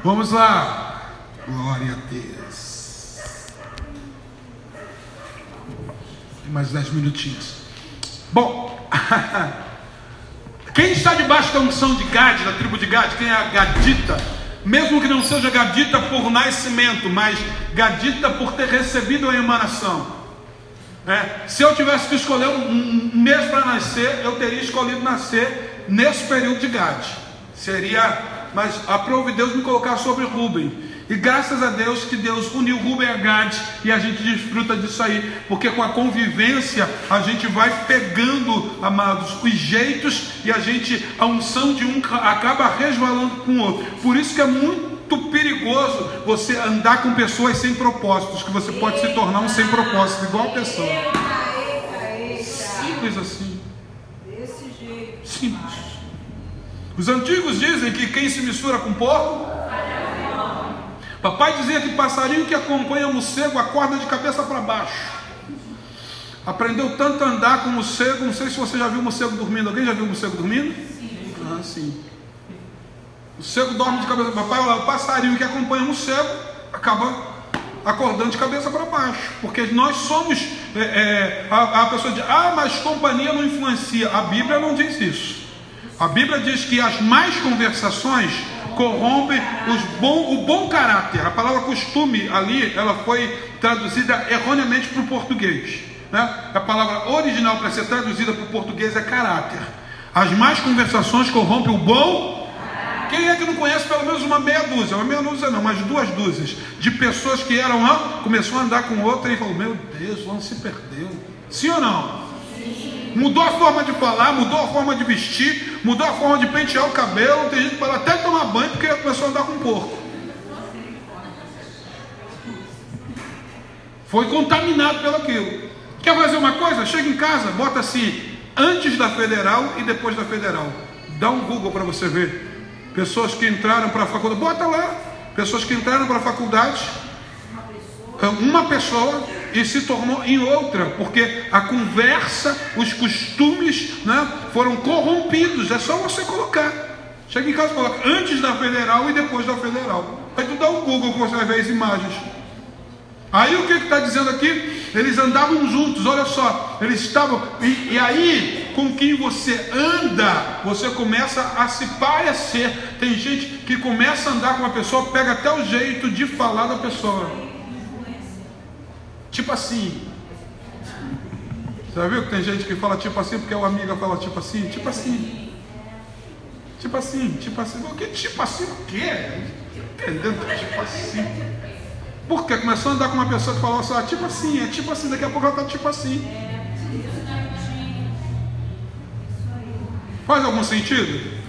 Vamos lá. Glória a Deus. Tem mais dez minutinhos. Bom, quem está debaixo da unção de Gad, da tribo de Gad, quem é a Gadita? mesmo que não seja gadita por nascimento, mas gadita por ter recebido a emanação. É, se eu tivesse que escolher um, mês para nascer, eu teria escolhido nascer nesse período de Gade. Seria, mas aprove Deus me colocar sobre Rubem. E graças a Deus que Deus uniu Rubem a Gade e a gente desfruta disso aí, porque com a convivência a gente vai pegando, amados, os jeitos e a gente, a unção de um acaba resvalando com o outro. Por isso que é muito perigoso você andar com pessoas sem propósitos, que você pode se tornar um sem propósito, igual a pessoa. Simples assim. Simples. Os antigos dizem que quem se mistura com porco Papai dizia que passarinho que acompanha morcego acorda de cabeça para baixo. Aprendeu tanto a andar com morcego, não sei se você já viu morcego dormindo. Alguém já viu morcego dormindo? Sim. Ah, sim. O morcego dorme de cabeça para baixo. O passarinho que acompanha morcego acaba acordando de cabeça para baixo. Porque nós somos. É, é, a, a pessoa diz, ah, mas companhia não influencia. A Bíblia não diz isso. A Bíblia diz que as mais conversações corrompe bom, o bom caráter. A palavra costume ali, ela foi traduzida erroneamente para o português. Né? A palavra original para ser traduzida para o português é caráter. As más conversações corrompem o bom. Quem é que não conhece pelo menos uma meia dúzia? Uma meia dúzia não, mas duas dúzias de pessoas que eram começou a andar com outra e falou: Meu Deus, onde se perdeu? Sim ou não? Mudou a forma de falar, mudou a forma de vestir, mudou a forma de pentear o cabelo. Tem gente que para até tomar banho porque começou a andar com porco. Foi contaminado pelo aquilo. Quer fazer uma coisa? Chega em casa, bota assim, antes da federal e depois da federal. Dá um Google para você ver. Pessoas que entraram para a faculdade, bota lá. Pessoas que entraram para a faculdade, uma pessoa e se tornou em outra, porque a conversa, os costumes né, foram corrompidos. É só você colocar. Chega em casa e coloca antes da federal e depois da federal. Aí tu dá um Google que você vai ver as imagens. Aí o que está dizendo aqui? Eles andavam juntos, olha só, eles estavam, e, e, aí com quem você anda, você começa a se parecer. Tem gente que começa a andar com uma pessoa, pega até o jeito de falar da pessoa. Tipo assim. Você já viu que tem gente que fala tipo assim porque o amiga fala tipo assim? Tipo assim. Tipo assim, tipo assim. O que tipo assim o quê? Entendendo? Tipo assim. Porque começou a andar com uma pessoa que falou assim, ah, tipo assim, é tipo assim, daqui a pouco ela está tipo assim. Faz algum sentido?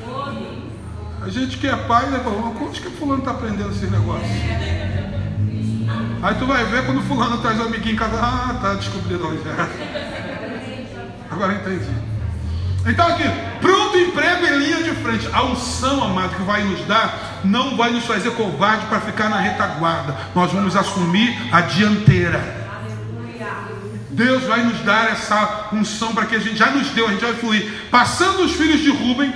A gente que é pai, né? Onde que fulano está aprendendo esses negócios? Aí tu vai ver quando fulano traz o amiguinho em casa, ah, tá descobrindo onde é. Agora entendi. Então aqui, pronto emprego em linha de frente. A unção, amado, que vai nos dar, não vai nos fazer covarde para ficar na retaguarda. Nós vamos assumir a dianteira. Deus vai nos dar essa unção para que a gente já nos deu, a gente vai fluir. Passando os filhos de Rubem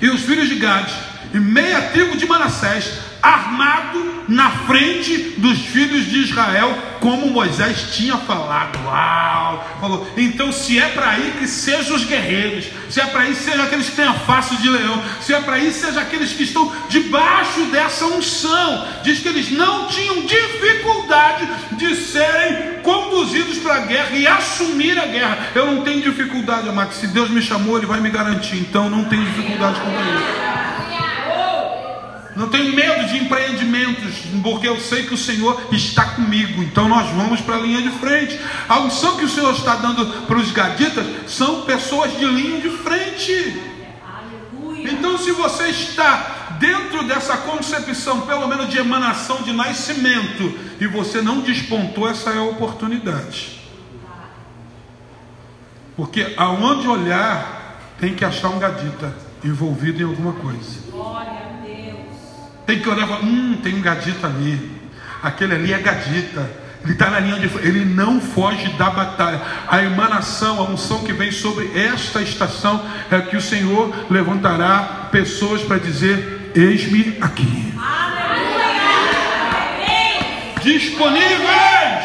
e os filhos de Gad e meia tribo de Manassés, armado na frente dos filhos de Israel, como Moisés tinha falado. Uau! Falou, então se é para ir, que sejam os guerreiros, se é para ir, seja aqueles que têm a face de leão, se é para ir, seja aqueles que estão debaixo dessa unção. Diz que eles não tinham dificuldade de serem conduzidos para a guerra e assumir a guerra. Eu não tenho dificuldade, amado. Se Deus me chamou, Ele vai me garantir. Então não tenho dificuldade com isso. Não tenho medo de empreendimentos, porque eu sei que o Senhor está comigo. Então nós vamos para a linha de frente. A unção que o Senhor está dando para os gaditas são pessoas de linha de frente. Então, se você está dentro dessa concepção, pelo menos de emanação de nascimento, e você não despontou, essa é a oportunidade. Porque aonde olhar, tem que achar um gadita envolvido em alguma coisa. Tem que olhar e falar, hum, tem um gadita ali. Aquele ali é gadita. Ele está na linha de ele não foge da batalha. A emanação, a unção que vem sobre esta estação é que o Senhor levantará pessoas para dizer: Eis-me aqui. Disponíveis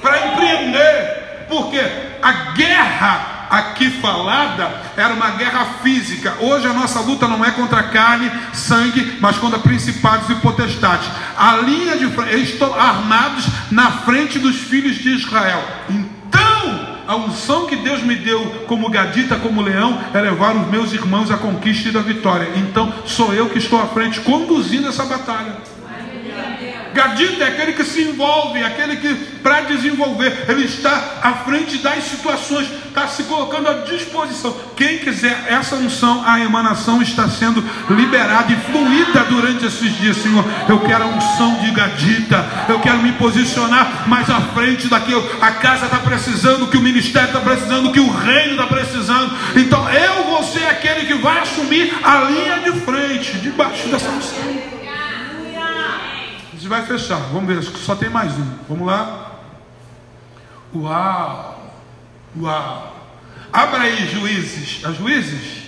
para empreender, porque a guerra aqui falada era uma guerra física. Hoje a nossa luta não é contra carne, sangue, mas contra principados e potestades. A linha de frente, eles estão armados na frente dos filhos de Israel. Então, a unção que Deus me deu como gadita, como leão, é levar os meus irmãos à conquista e da vitória. Então, sou eu que estou à frente conduzindo essa batalha. Gadita é aquele que se envolve, é aquele que, para desenvolver, ele está à frente das situações, está se colocando à disposição. Quem quiser essa unção, a emanação está sendo liberada e fluída durante esses dias, Senhor. Eu quero a unção de Gadita, eu quero me posicionar mais à frente daquilo. A casa está precisando, que o ministério está precisando, que o reino está precisando. Então eu vou ser aquele que vai assumir a linha de frente, debaixo dessa unção vai fechar. Vamos ver, só tem mais um. Vamos lá. Uau! Uau! Abra aí, juízes. As juízes?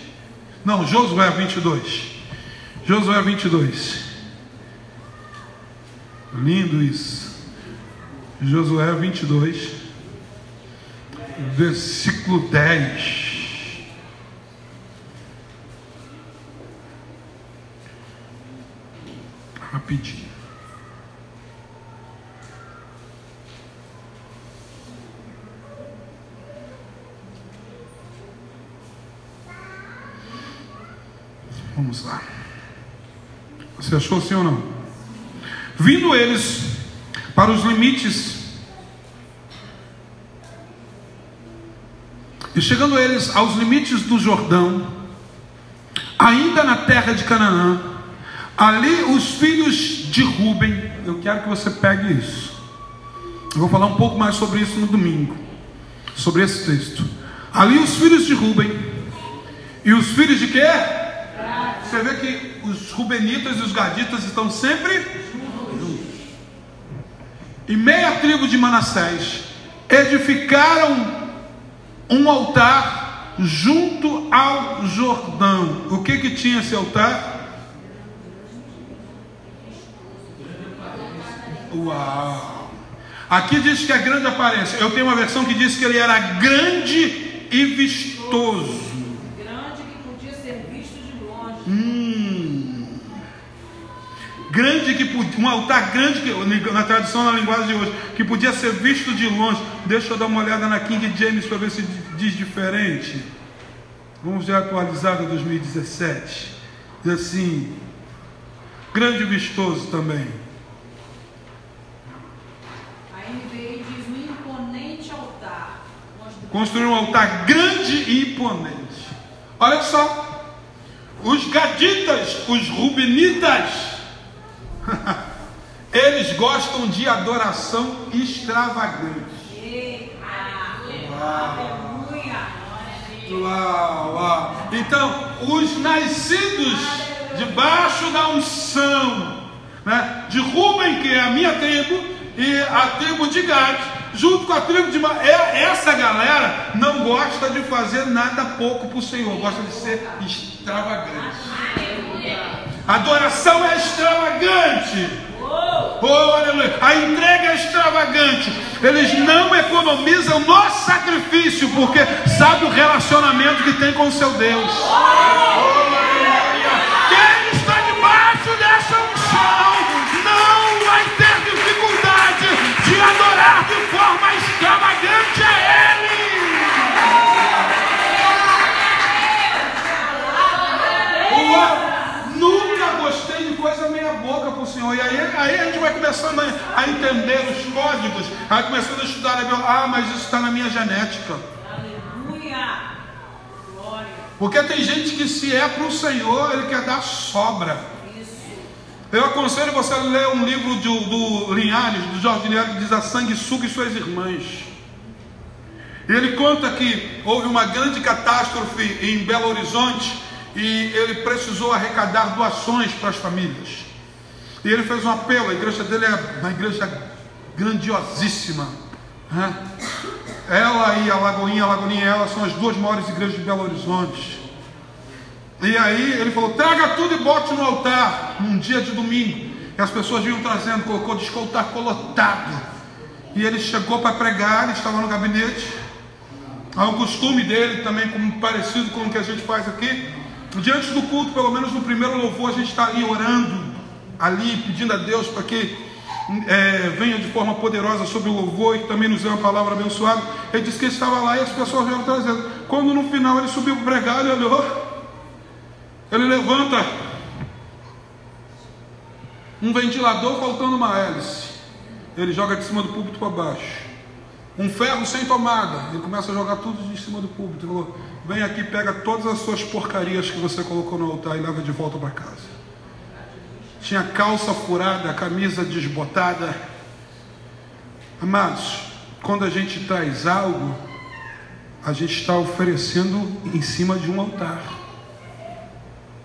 Não, Josué 22. Josué 22. Lindo isso. Josué 22, versículo 10. Rapidinho. Vamos lá. Você achou sim ou não? Vindo eles para os limites, e chegando eles aos limites do Jordão, ainda na terra de Canaã, ali os filhos de Ruben, eu quero que você pegue isso. Eu vou falar um pouco mais sobre isso no domingo, sobre esse texto. Ali os filhos de Ruben, e os filhos de quê? Você vê que os rubenitas e os gaditas estão sempre juntos. E meia tribo de Manassés edificaram um altar junto ao Jordão. O que que tinha esse altar? Uau! Aqui diz que é grande aparência. Eu tenho uma versão que diz que ele era grande e vistoso. grande que um altar grande que na tradução na linguagem de hoje que podia ser visto de longe. Deixa eu dar uma olhada na King James para ver se diz diferente. Vamos ver atualizada 2017. Diz assim, grande e vistoso também. A diz um imponente altar. Construir um altar grande e imponente. Olha só, os gaditas, os rubinitas, eles gostam de adoração extravagante. Uau, uau. Então, os nascidos debaixo da unção né, de Rubem, que é a minha tribo, e a tribo de Gad, junto com a tribo de é, essa galera não gosta de fazer nada pouco para o Senhor, gosta de ser extravagante. Adoração é extravagante. Oh, aleluia. A entrega é extravagante. Eles não economizam no sacrifício, porque sabe o relacionamento que tem com o seu Deus. Oh, Quem está debaixo dessa unção não vai ter dificuldade de adorar de forma extravagante a Ele. coisa meia boca para o Senhor. E aí, aí a gente vai começando a, entender os códigos, vai começando a estudar a Bíblia. Ah, mas isso está na minha genética. Aleluia! Glória! Porque tem gente que se é para o Senhor, ele quer dar sobra. Eu aconselho você a ler um livro do, do Linhares, do Jorge Linhares, que diz A Sanguessuga e Suas Irmãs. E ele conta que houve uma grande catástrofe em Belo Horizonte e ele precisou arrecadar doações para as famílias. E ele fez um apelo, a igreja dele é uma igreja grandiosíssima. Né? Ela e a Lagoinha, a Lagoinha e ela são as duas maiores igrejas de Belo Horizonte. E aí ele falou: traga tudo e bote no altar, num dia de domingo. E as pessoas vinham trazendo, colocou de escoltar colotado. E ele chegou para pregar, ele estava no gabinete. Há um costume dele também, como parecido com o que a gente faz aqui. Diante do culto, pelo menos no primeiro louvor, a gente está ali orando, ali pedindo a Deus para que é, venha de forma poderosa sobre o louvor e também nos dê uma palavra abençoada. Ele disse que ele estava lá e as pessoas vieram trazendo. Quando no final ele subiu para pregar, ele olhou, ele levanta um ventilador faltando uma hélice. Ele joga de cima do púlpito para baixo. Um ferro sem tomada. Ele começa a jogar tudo de cima do púlpito. Ele falou: Vem aqui, pega todas as suas porcarias que você colocou no altar e leva de volta para casa. Tinha calça furada, camisa desbotada. Amados, quando a gente traz algo, a gente está oferecendo em cima de um altar.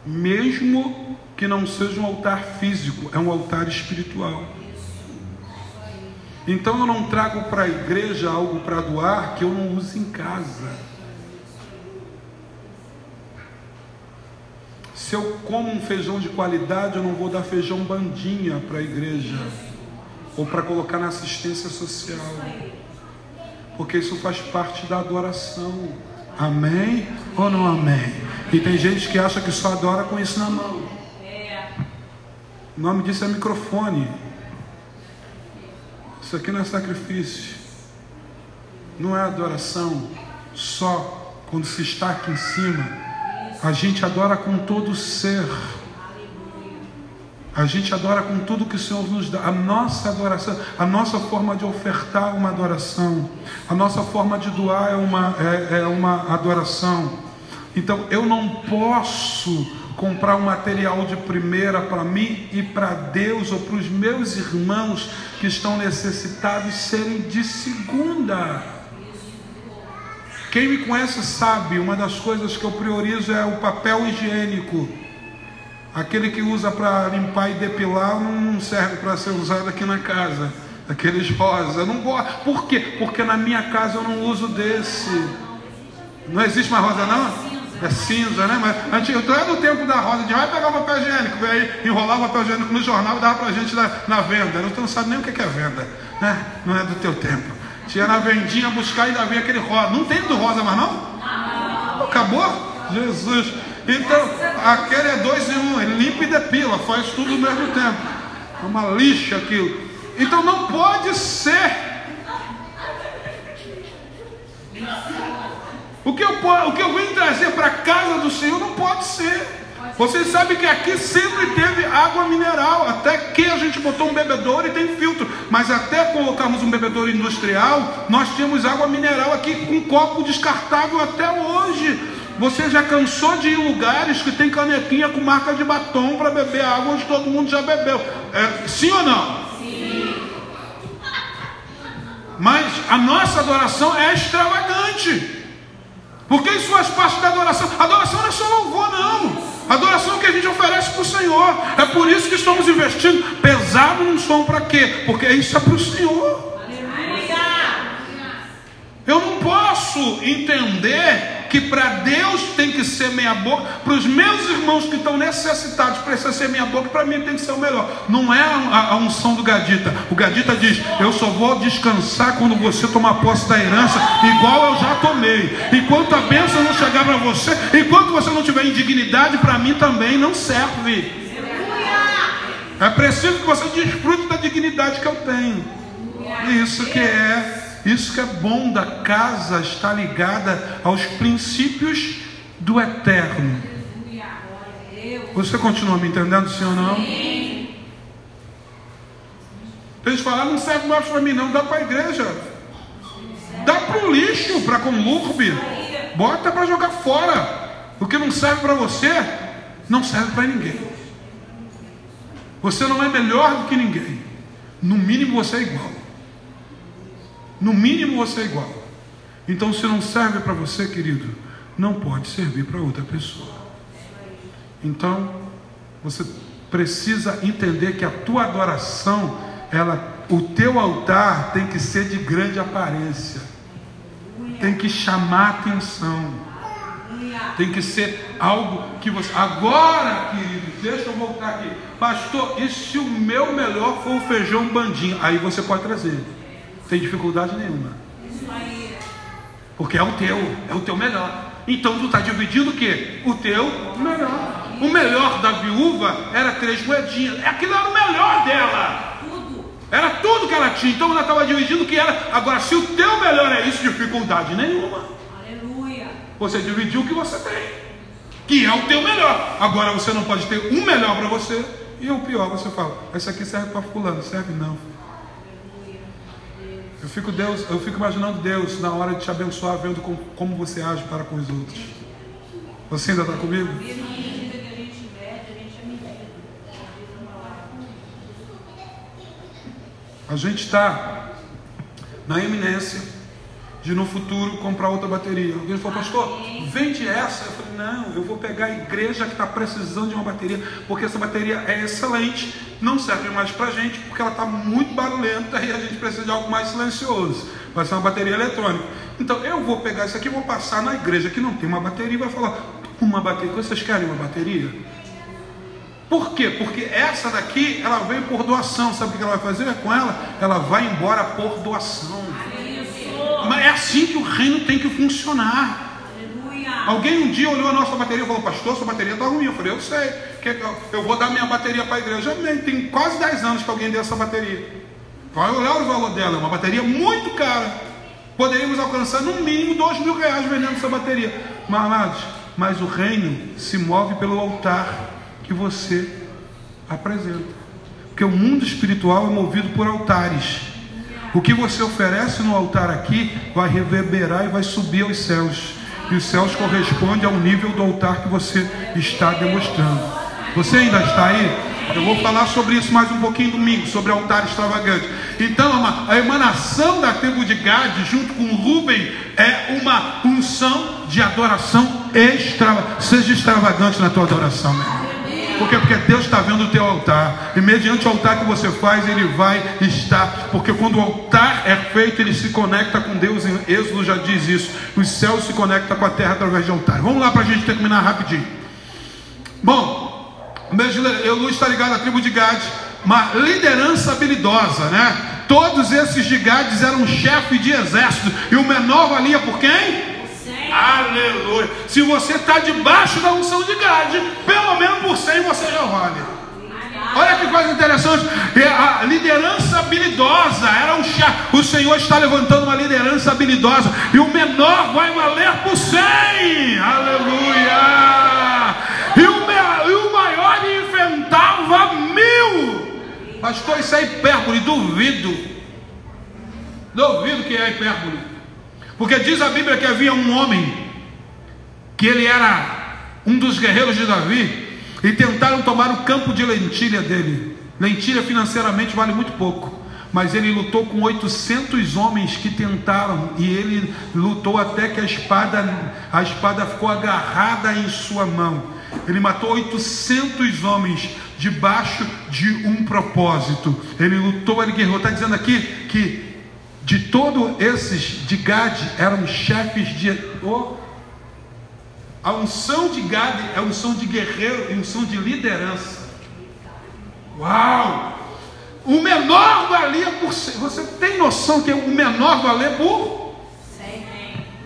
Mesmo que não seja um altar físico, é um altar espiritual. Então eu não trago para a igreja algo para doar que eu não uso em casa. Se eu como um feijão de qualidade, eu não vou dar feijão bandinha para a igreja ou para colocar na assistência social, porque isso faz parte da adoração. Amém ou não amém? E tem gente que acha que só adora com isso na mão. O nome disso é microfone. Isso aqui não é sacrifício. Não é adoração só quando se está aqui em cima a gente adora com todo o ser. A gente adora com tudo que o Senhor nos dá. A nossa adoração, a nossa forma de ofertar uma adoração. A nossa forma de doar é uma, é, é uma adoração. Então eu não posso comprar um material de primeira para mim e para Deus ou para os meus irmãos que estão necessitados serem de segunda. Quem me conhece sabe, uma das coisas que eu priorizo é o papel higiênico. Aquele que usa para limpar e depilar não serve para ser usado aqui na casa. Aqueles rosa. não gosto. Por quê? Porque na minha casa eu não uso desse. Não existe mais rosa não? É cinza, né? Mas antigo, então é do tempo da rosa, de vai pegar o papel higiênico, aí enrolar o papel higiênico no jornal e dava pra gente na, na venda. Então não sabe nem o que é venda, né? Não é do teu tempo. Tinha na vendinha buscar e ainda vem aquele rosa. Não tem do rosa mais não? Acabou? Jesus. Então, aquele é dois em um. Ele limpa e depila, faz tudo ao mesmo tempo. É uma lixa aquilo. Então não pode ser. O que eu, o que eu vim trazer para a casa do Senhor não pode ser. Vocês sabem que aqui sempre teve água mineral, até que a gente botou um bebedouro e tem filtro. Mas até colocarmos um bebedouro industrial, nós tínhamos água mineral aqui com copo descartável até hoje. Você já cansou de ir em lugares que tem canequinha com marca de batom para beber água onde todo mundo já bebeu? É, sim ou não? Sim. Mas a nossa adoração é extravagante. Porque isso faz parte da adoração. Adoração não é só louvor, não. Adoração que a gente oferece para o Senhor. É por isso que estamos investindo pesado num som para quê? Porque isso é para o Senhor. Eu não posso entender que para Deus tem que ser meia boca, para os meus irmãos que estão necessitados precisa ser meia boca, para mim tem que ser o melhor. Não é a, a, unção do Gadita. O Gadita diz: Eu só vou descansar quando você tomar posse da herança, igual eu já tomei. Enquanto a bênção não chegar para você, enquanto você não tiver indignidade, para mim também não serve. É preciso que você desfrute da dignidade que eu tenho. Isso que é isso que é bom da casa está ligada aos princípios do eterno. Você continua me entendendo, sim ou não? Eles falaram, não serve mais para mim, não, dá para a igreja. Dá para o lixo, para conlurbe. Bota para jogar fora. O que não serve para você, não serve para ninguém. Você não é melhor do que ninguém. No mínimo você é igual. No mínimo você é igual. Então, se não serve para você, querido, não pode servir para outra pessoa. Então, você precisa entender que a tua adoração, ela, o teu altar tem que ser de grande aparência. Tem que chamar atenção. Tem que ser algo que você. Agora, querido, deixa eu voltar aqui. Pastor, e se o meu melhor for o feijão bandinho? Aí você pode trazer sem dificuldade nenhuma. Porque é o teu, é o teu melhor. Então tu está dividindo o quê? O teu melhor. O melhor da viúva era três moedinhas. Aquilo era o melhor dela. Era tudo que ela tinha. Então ela estava dividindo o que era. Agora, se o teu melhor é isso, dificuldade nenhuma. Aleluia. Você dividiu o que você tem. Que é o teu melhor. Agora você não pode ter um melhor para você. E o pior, você fala, esse aqui serve para fulano, serve não. Eu fico, Deus, eu fico imaginando Deus na hora de te abençoar, vendo como, como você age para com os outros. Você ainda está comigo? A gente está na eminência de no futuro comprar outra bateria. Alguém falou, pastor, vende essa. Eu falei, não, eu vou pegar a igreja que está precisando de uma bateria, porque essa bateria é excelente, não serve mais para a gente, porque ela está muito barulhenta e a gente precisa de algo mais silencioso. Vai ser uma bateria eletrônica. Então eu vou pegar isso aqui, vou passar na igreja que não tem uma bateria e vai falar, uma bateria, vocês querem uma bateria? Por quê? Porque essa daqui, ela veio por doação. Sabe o que ela vai fazer com ela? Ela vai embora por doação. Mas é assim que o reino tem que funcionar. Alguém um dia olhou a nossa bateria e falou, pastor, sua bateria está ruim. Eu falei, eu sei, eu vou dar minha bateria para a igreja. Tem quase 10 anos que alguém deu essa bateria. Vai olhar o valor dela, é uma bateria muito cara. Poderíamos alcançar no mínimo 2 mil reais vendendo essa bateria. Mas, amados, mas o reino se move pelo altar que você apresenta. Porque o mundo espiritual é movido por altares. O que você oferece no altar aqui vai reverberar e vai subir aos céus. E os céus correspondem ao nível do altar que você está demonstrando. Você ainda está aí? Eu vou falar sobre isso mais um pouquinho domingo, sobre altar extravagante. Então, a emanação da tribo de Gade, junto com Rubem, é uma unção de adoração extra. Seja extravagante na tua adoração, meu irmão. Por quê? Porque Deus está vendo o teu altar. E mediante o altar que você faz, ele vai estar. Porque quando o altar é feito, ele se conecta com Deus. Em Êxodo já diz isso. Os céus se conectam com a terra através de altar. Vamos lá para a gente terminar rapidinho. Bom, Luiz está ligado à tribo de Gade. Uma liderança habilidosa, né? Todos esses de Gades eram chefe de exército. E o menor valia por quem? Aleluia. Se você está debaixo da unção de Gade, pelo menos por 100 você já vale. Olha que coisa interessante. É, a liderança habilidosa era um chá. O Senhor está levantando uma liderança habilidosa. E o menor vai valer por 100. Aleluia. E o, e o maior inventava mil. Pastor, isso é hipérbole. Duvido. Duvido que é hipérbole. Porque diz a Bíblia que havia um homem, que ele era um dos guerreiros de Davi, e tentaram tomar o campo de lentilha dele. Lentilha financeiramente vale muito pouco mas ele lutou com 800 homens que tentaram e ele lutou até que a espada a espada ficou agarrada em sua mão. Ele matou 800 homens debaixo de um propósito. Ele lutou, ele guerreou. Está dizendo aqui que de todos esses de Gade eram chefes de oh, a unção de Gade é unção de guerreiro e unção de liderança. Uau! O menor valia por. Você tem noção que o menor valia por?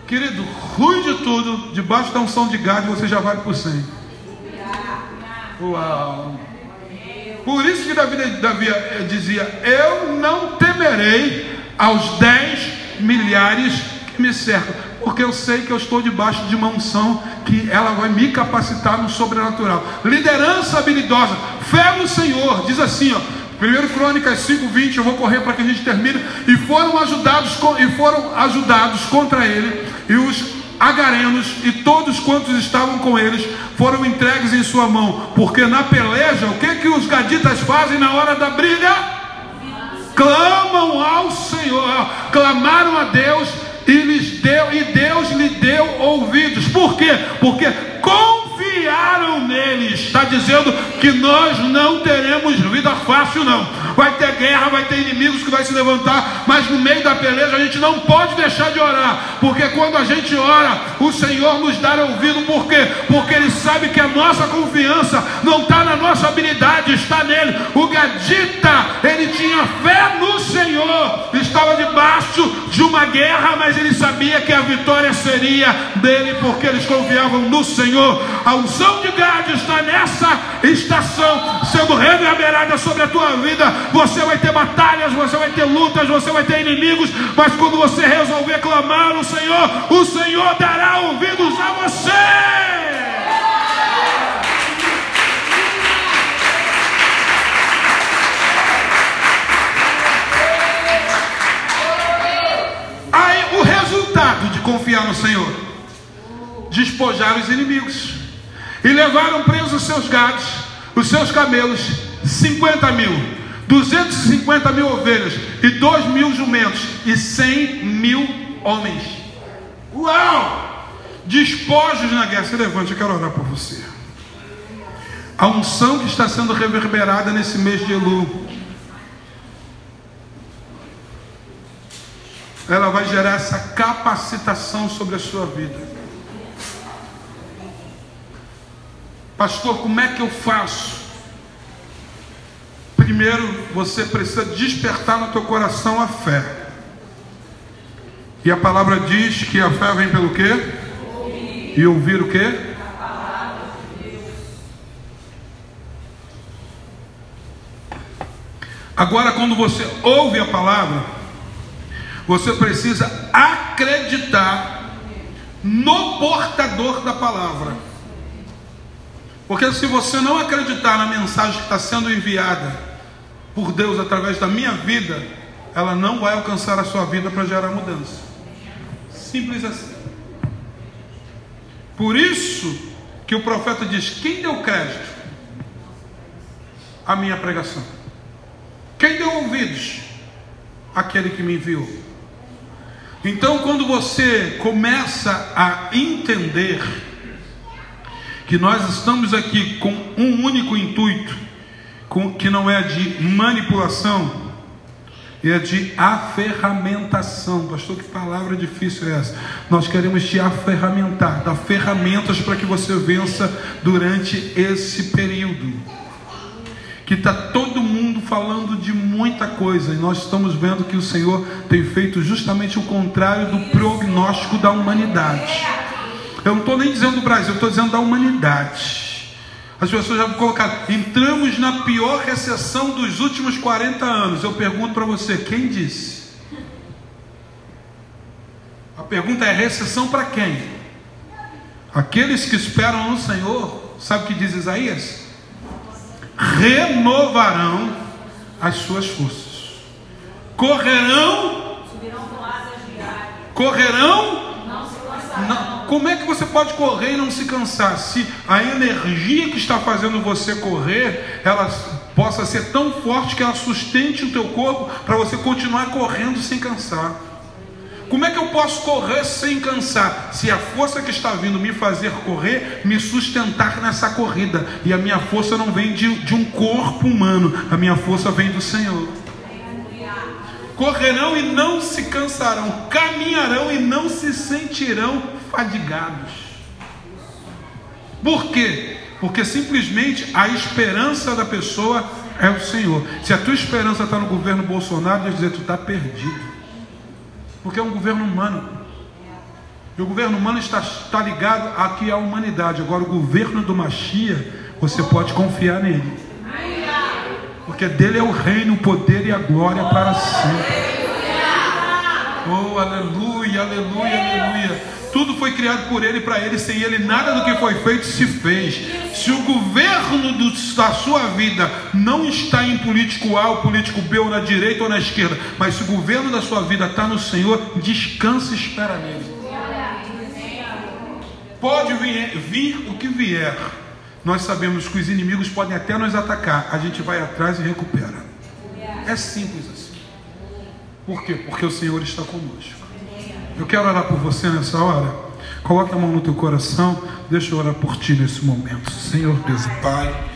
Querido, ruim de tudo, debaixo da unção de gado você já vale por cem. Uau! Por isso que Davi, Davi dizia: Eu não temerei aos dez milhares que me cercam, porque eu sei que eu estou debaixo de uma unção que ela vai me capacitar no sobrenatural. Liderança habilidosa, fé no Senhor, diz assim: ó 1 Crônicas 5:20, eu vou correr para que a gente termine. E foram ajudados e foram ajudados contra ele e os agarenos e todos quantos estavam com eles foram entregues em sua mão, porque na peleja, o que que os gaditas fazem na hora da briga? Clamam ao Senhor, clamaram a Deus e lhes deu e Deus lhe deu ouvidos. Por quê? Porque com confiaram nele. Está dizendo que nós não teremos vida fácil, não. Vai ter guerra, vai ter inimigos que vai se levantar, mas no meio da peleja a gente não pode deixar de orar, porque quando a gente ora, o Senhor nos dá ouvido, por quê? Porque Ele sabe que a nossa confiança não está na nossa habilidade, está nele. O Gadita, ele tinha fé no Senhor, estava debaixo de uma guerra, mas ele sabia que a vitória seria dele, porque eles confiavam no Senhor. A unção de Gade está nessa estação, sendo reverberada sobre a tua vida. Você vai ter batalhas, você vai ter lutas, você vai ter inimigos, mas quando você resolver clamar o Senhor, o Senhor dará ouvidos a você. Aí o resultado de confiar no Senhor: despojar os inimigos. E levaram presos os seus gados, os seus camelos, 50 mil, 250 mil ovelhas, e 2 mil jumentos, e 100 mil homens. Uau! Despojos na guerra. Se levante, eu quero orar por você. A unção que está sendo reverberada nesse mês de Elu. Ela vai gerar essa capacitação sobre a sua vida. Pastor, como é que eu faço? Primeiro, você precisa despertar no teu coração a fé. E a palavra diz que a fé vem pelo quê? Ouvir. E ouvir o quê? A palavra de Deus. Agora, quando você ouve a palavra, você precisa acreditar no portador da palavra. Porque se você não acreditar na mensagem que está sendo enviada por Deus através da minha vida, ela não vai alcançar a sua vida para gerar mudança. Simples assim. Por isso que o profeta diz: quem deu crédito à minha pregação? Quem deu ouvidos? Aquele que me enviou. Então, quando você começa a entender que nós estamos aqui com um único intuito, com, que não é de manipulação, é de aferramentação. Pastor, que palavra difícil é essa? Nós queremos te aferramentar, dar ferramentas para que você vença durante esse período. Que está todo mundo falando de muita coisa, e nós estamos vendo que o Senhor tem feito justamente o contrário do prognóstico da humanidade. Eu não estou nem dizendo do Brasil, eu estou dizendo da humanidade. As pessoas já colocaram, entramos na pior recessão dos últimos 40 anos. Eu pergunto para você, quem disse? A pergunta é: recessão para quem? Aqueles que esperam no Senhor, sabe o que diz Isaías? Renovarão as suas forças. Correrão. Correrão. Não se cansarão. Não. Como é que você pode correr e não se cansar? Se a energia que está fazendo você correr, ela possa ser tão forte que ela sustente o teu corpo para você continuar correndo sem cansar. Como é que eu posso correr sem cansar? Se a força que está vindo me fazer correr, me sustentar nessa corrida. E a minha força não vem de, de um corpo humano, a minha força vem do Senhor. Correrão e não se cansarão, caminharão e não se sentirão fadigados. Por quê? Porque simplesmente a esperança da pessoa é o Senhor. Se a tua esperança está no governo Bolsonaro, Deus dizer, tu está perdido. Porque é um governo humano. E o governo humano está, está ligado aqui à humanidade. Agora, o governo do Machia, você pode confiar nele. Porque dele é o reino, o poder e a glória para sempre. Oh, aleluia, aleluia, aleluia. Tudo foi criado por ele e para ele, sem ele nada do que foi feito se fez. Se o governo do, da sua vida não está em político A ou político B, ou na direita ou na esquerda, mas se o governo da sua vida está no Senhor, descanse e espera nele. Pode vir, vir o que vier. Nós sabemos que os inimigos podem até nos atacar. A gente vai atrás e recupera. É simples assim. Por quê? Porque o Senhor está conosco. Eu quero orar por você nessa hora. Coloque a mão no teu coração. Deixa eu orar por ti nesse momento. Senhor Deus Pai.